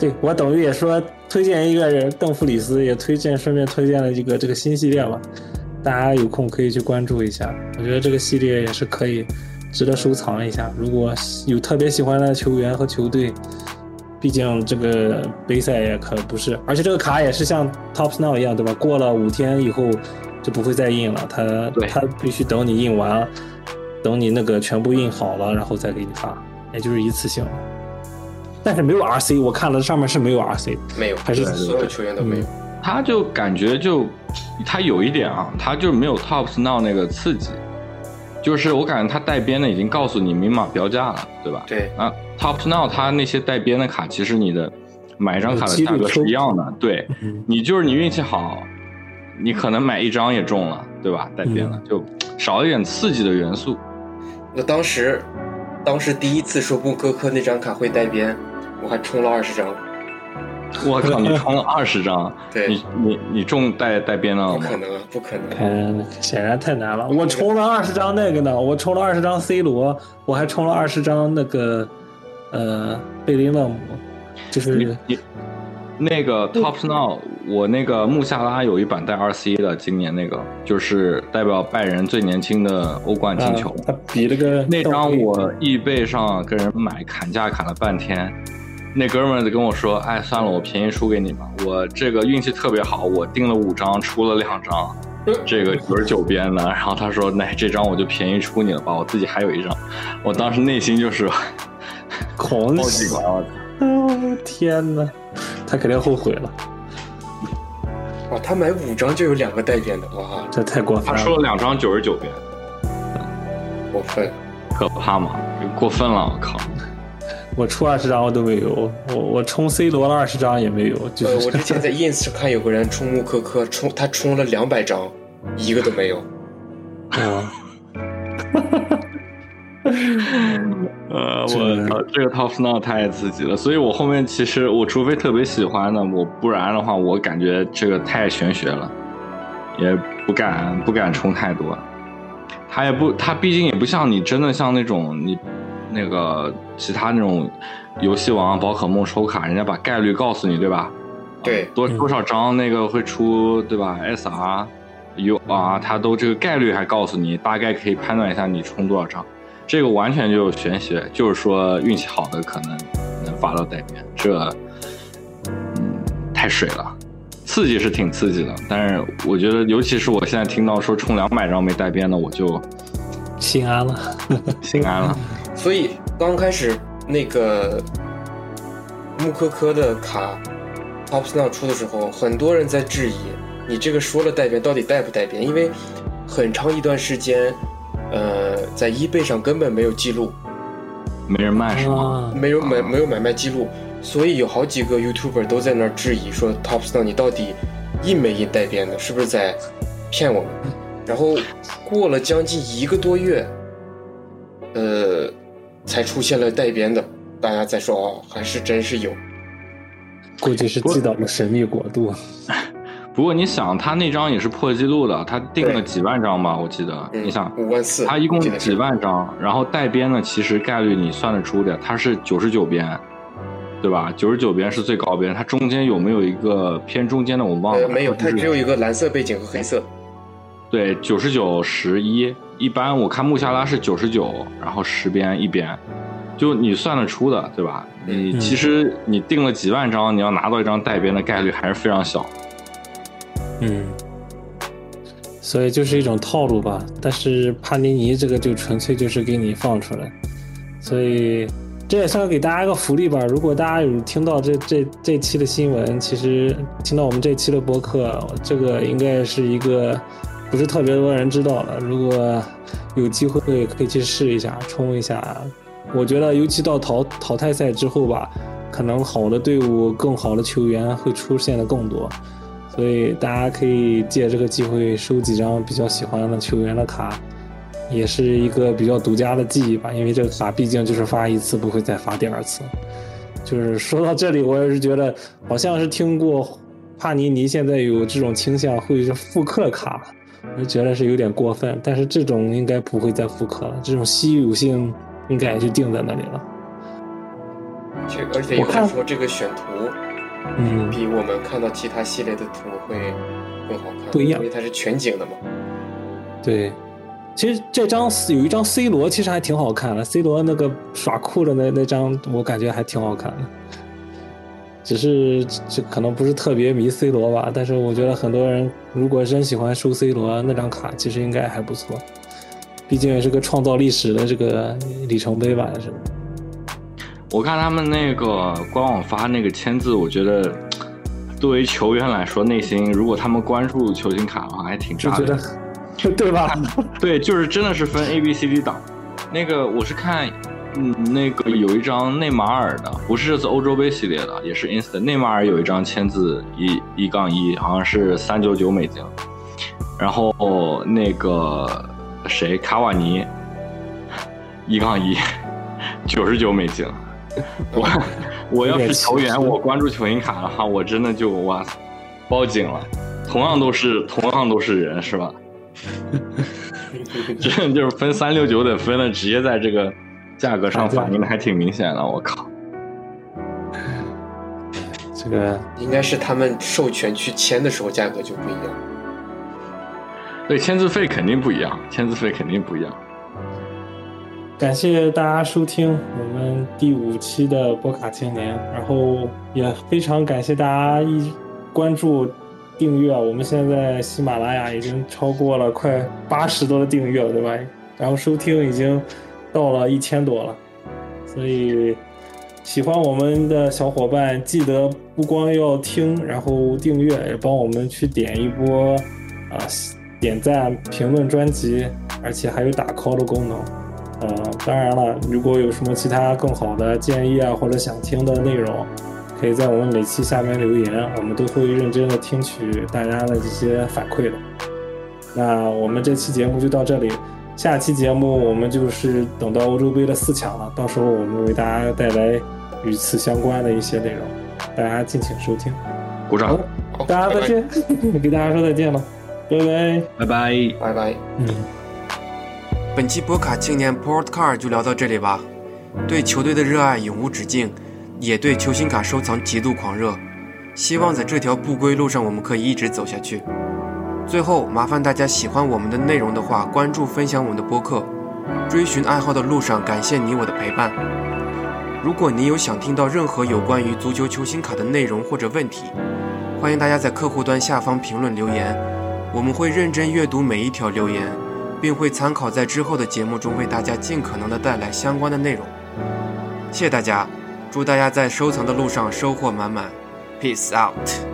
对我等于也说推荐一个人邓弗里斯，也推荐顺便推荐了一个这个新系列吧，大家有空可以去关注一下。我觉得这个系列也是可以值得收藏一下。如果有特别喜欢的球员和球队，毕竟这个杯赛也可不是，而且这个卡也是像 Tops Now 一样，对吧？过了五天以后就不会再印了，它对它必须等你印完，等你那个全部印好了，然后再给你发，也就是一次性的。但是没有 RC，我看了上面是没有 RC。没有，还是所有球员都没有。他就感觉就他有一点啊，他就没有 Tops Now 那个刺激，就是我感觉他带边的已经告诉你明码标价了，对吧？对，啊，Tops Now 他那些带边的卡，其实你的买一张卡的价格是一样的，对嗯你就是你运气好，你可能买一张也中了，对吧？带边了、就少一点刺激的元素。我当时，当时第一次说布科科那张卡会带边，我还充了二十张。我靠，你充了二十张，对你你你中带带边了吗不可？能啊，不可能。嗯，显然太难了。我充了二十张那个呢，我充了二十张 C 罗，我还充了二十张那个呃贝林勒姆，就是你你那个 Tops Now，我那个穆夏拉有一版带 RC 的，今年那个就是代表拜仁最年轻的欧冠进球。他比了个那张邓我易贝上跟人买砍价砍了半天，那哥们儿跟我说：“哎，算了，我便宜出给你吧。我这个运气特别好，我订了五张，出了两张，这个九十九边的。然后他说：‘那这张我就便宜出你了吧，我自己还有一张。’我当时内心就是 狂报喜警，了，哦天哪，他肯定后悔了，哇，他买五张就有两个带边的，哇，这太过分了他出了。了两张九十九边，过分。可怕吗？过分了，我靠！我出二十张我都没有，我我充 C 罗了二十张也没有，就呃，是我之前在 ins 上看有个人充穆科科，充他充了两百张，一个都没有。嗯 呃，我操，这个 Top Now 太刺激了，所以我后面其实我除非特别喜欢的，我不然的话，我感觉这个太玄学了，也不敢不敢充太多。他也不，他毕竟也不像你真的像那种你那个其他那种游戏王、宝可梦抽卡，人家把概率告诉你，对吧？对多多少张那个会出，对吧？SR、UR，他都这个概率还告诉你，大概可以判断一下你充多少张。这个完全就是玄学，就是说运气好的可能能发到代边，这嗯太水了。刺激是挺刺激的，但是我觉得，尤其是我现在听到说充两百张没带边的，我就心安了。心安了。所以刚开始那个木科科的卡 Top Snow 出的时候，很多人在质疑你这个说了带编到底带不带编，因为很长一段时间，呃，在 eBay 上根本没有记录，没人卖是吗？啊，没有买没有买卖记录，所以有好几个 YouTuber 都在那儿质疑说 Top Snow 你到底印没印带编的，是不是在骗我们？然后过了将近一个多月，呃，才出现了带边的，大家再说哦，还是真是有。估计是寄到了神秘国度。不过你想，他那张也是破纪录的，他订了几万张吧，我记得。嗯你想，五万四，他一共几万张，然后带边呢，其实概率你算得出的，它是九十九边，对吧？九十九边是最高边，它中间有没有一个偏中间的我忘了。呃没有，它只有一个蓝色背景和黑色。对九十九十一，一般我看穆夏拉是九十九，然后十边一边，就你算得出的，对吧？你嗯其实你定了几万张，你要拿到一张带边的概率还是非常小。嗯，所以就是一种套路吧。但是帕尼尼这个就纯粹就是给你放出来，所以这也算给大家一个福利吧。如果大家有听到这这这期的新闻，其实听到我们这期的播客，这个应该是一个不是特别多人知道的。如果有机会可以去试一下，冲一下。我觉得尤其到淘淘汰赛之后吧，可能好的队伍、更好的球员会出现的更多。所以大家可以借这个机会收几张比较喜欢的球员的卡，也是一个比较独家的记忆吧。因为这个卡毕竟就是发一次，不会再发第二次。就是说到这里，我也是觉得好像是听过帕尼尼现在有这种倾向，会复刻卡，我就觉得是有点过分。但是这种应该不会再复刻了，这种稀有性应该也就定在那里了。这而且有我看人说这个选图嗯，比我们看到其他系列的图会更好看，不一样因为它是全景的嘛。对，其实这张有一张 C 罗，其实还挺好看的。C 罗那个耍酷的那那张，我感觉还挺好看的。只是这可能不是特别迷 C 罗吧，但是我觉得很多人如果真喜欢收 C 罗那张卡，其实应该还不错。毕竟也是个创造历史的这个里程碑吧，也是。我看他们那个官网发那个签字，我觉得作为球员来说，内心如果他们关注球星卡的话，还挺炸就觉得的。，对吧？对，就是真的是分 A、B、C、D 档。那个我是看，嗯，那个有一张内马尔的，不是这次欧洲杯系列的，也是 Insta。内马尔有一张签字一一杠一，好像是三九九美金。然后那个谁卡瓦尼一杠一，九十九美金。我我要是球员，我关注球星卡的话，我真的就哇塞，报警了。同样都是同样都是人，是吧？这就是分三六九的分了，直接在这个价格上反映的还挺明显的。我靠，这个应该是他们授权去签的时候价格就不一样。对签字费肯定不一样，签字费肯定不一样。感谢大家收听我们第五期的波卡青年，然后也非常感谢大家一关注、订阅。我们现在喜马拉雅已经超过了快八十多的订阅了，对吧？然后收听已经到了一千多了，所以喜欢我们的小伙伴记得不光要听，然后订阅，也帮我们去点一波啊、点赞、评论专辑，而且还有打 call 的功能。呃，当然了，如果有什么其他更好的建议啊，或者想听的内容，可以在我们每期下面留言，我们都会认真的听取大家的这些反馈的。那我们这期节目就到这里，下期节目我们就是等到欧洲杯的四强了，到时候我们为大家带来与此相关的一些内容，大家敬请收听。鼓掌，好，大家再拜拜，见，给大家说再见了，拜拜。拜拜。拜拜。嗯。本期博卡青年 Podcast 就聊到这里吧。对球队的热爱永无止境，也对球星卡收藏极度狂热。希望在这条不归路上，我们可以一直走下去。最后，麻烦大家喜欢我们的内容的话，关注分享我们的播客。追寻爱好的路上，感谢你我的陪伴。如果你有想听到任何有关于足球球星卡的内容或者问题，欢迎大家在客户端下方评论留言，我们会认真阅读每一条留言，并会参考在之后的节目中为大家尽可能的带来相关的内容。谢谢大家，祝大家在收藏的路上收获满满，Peace out。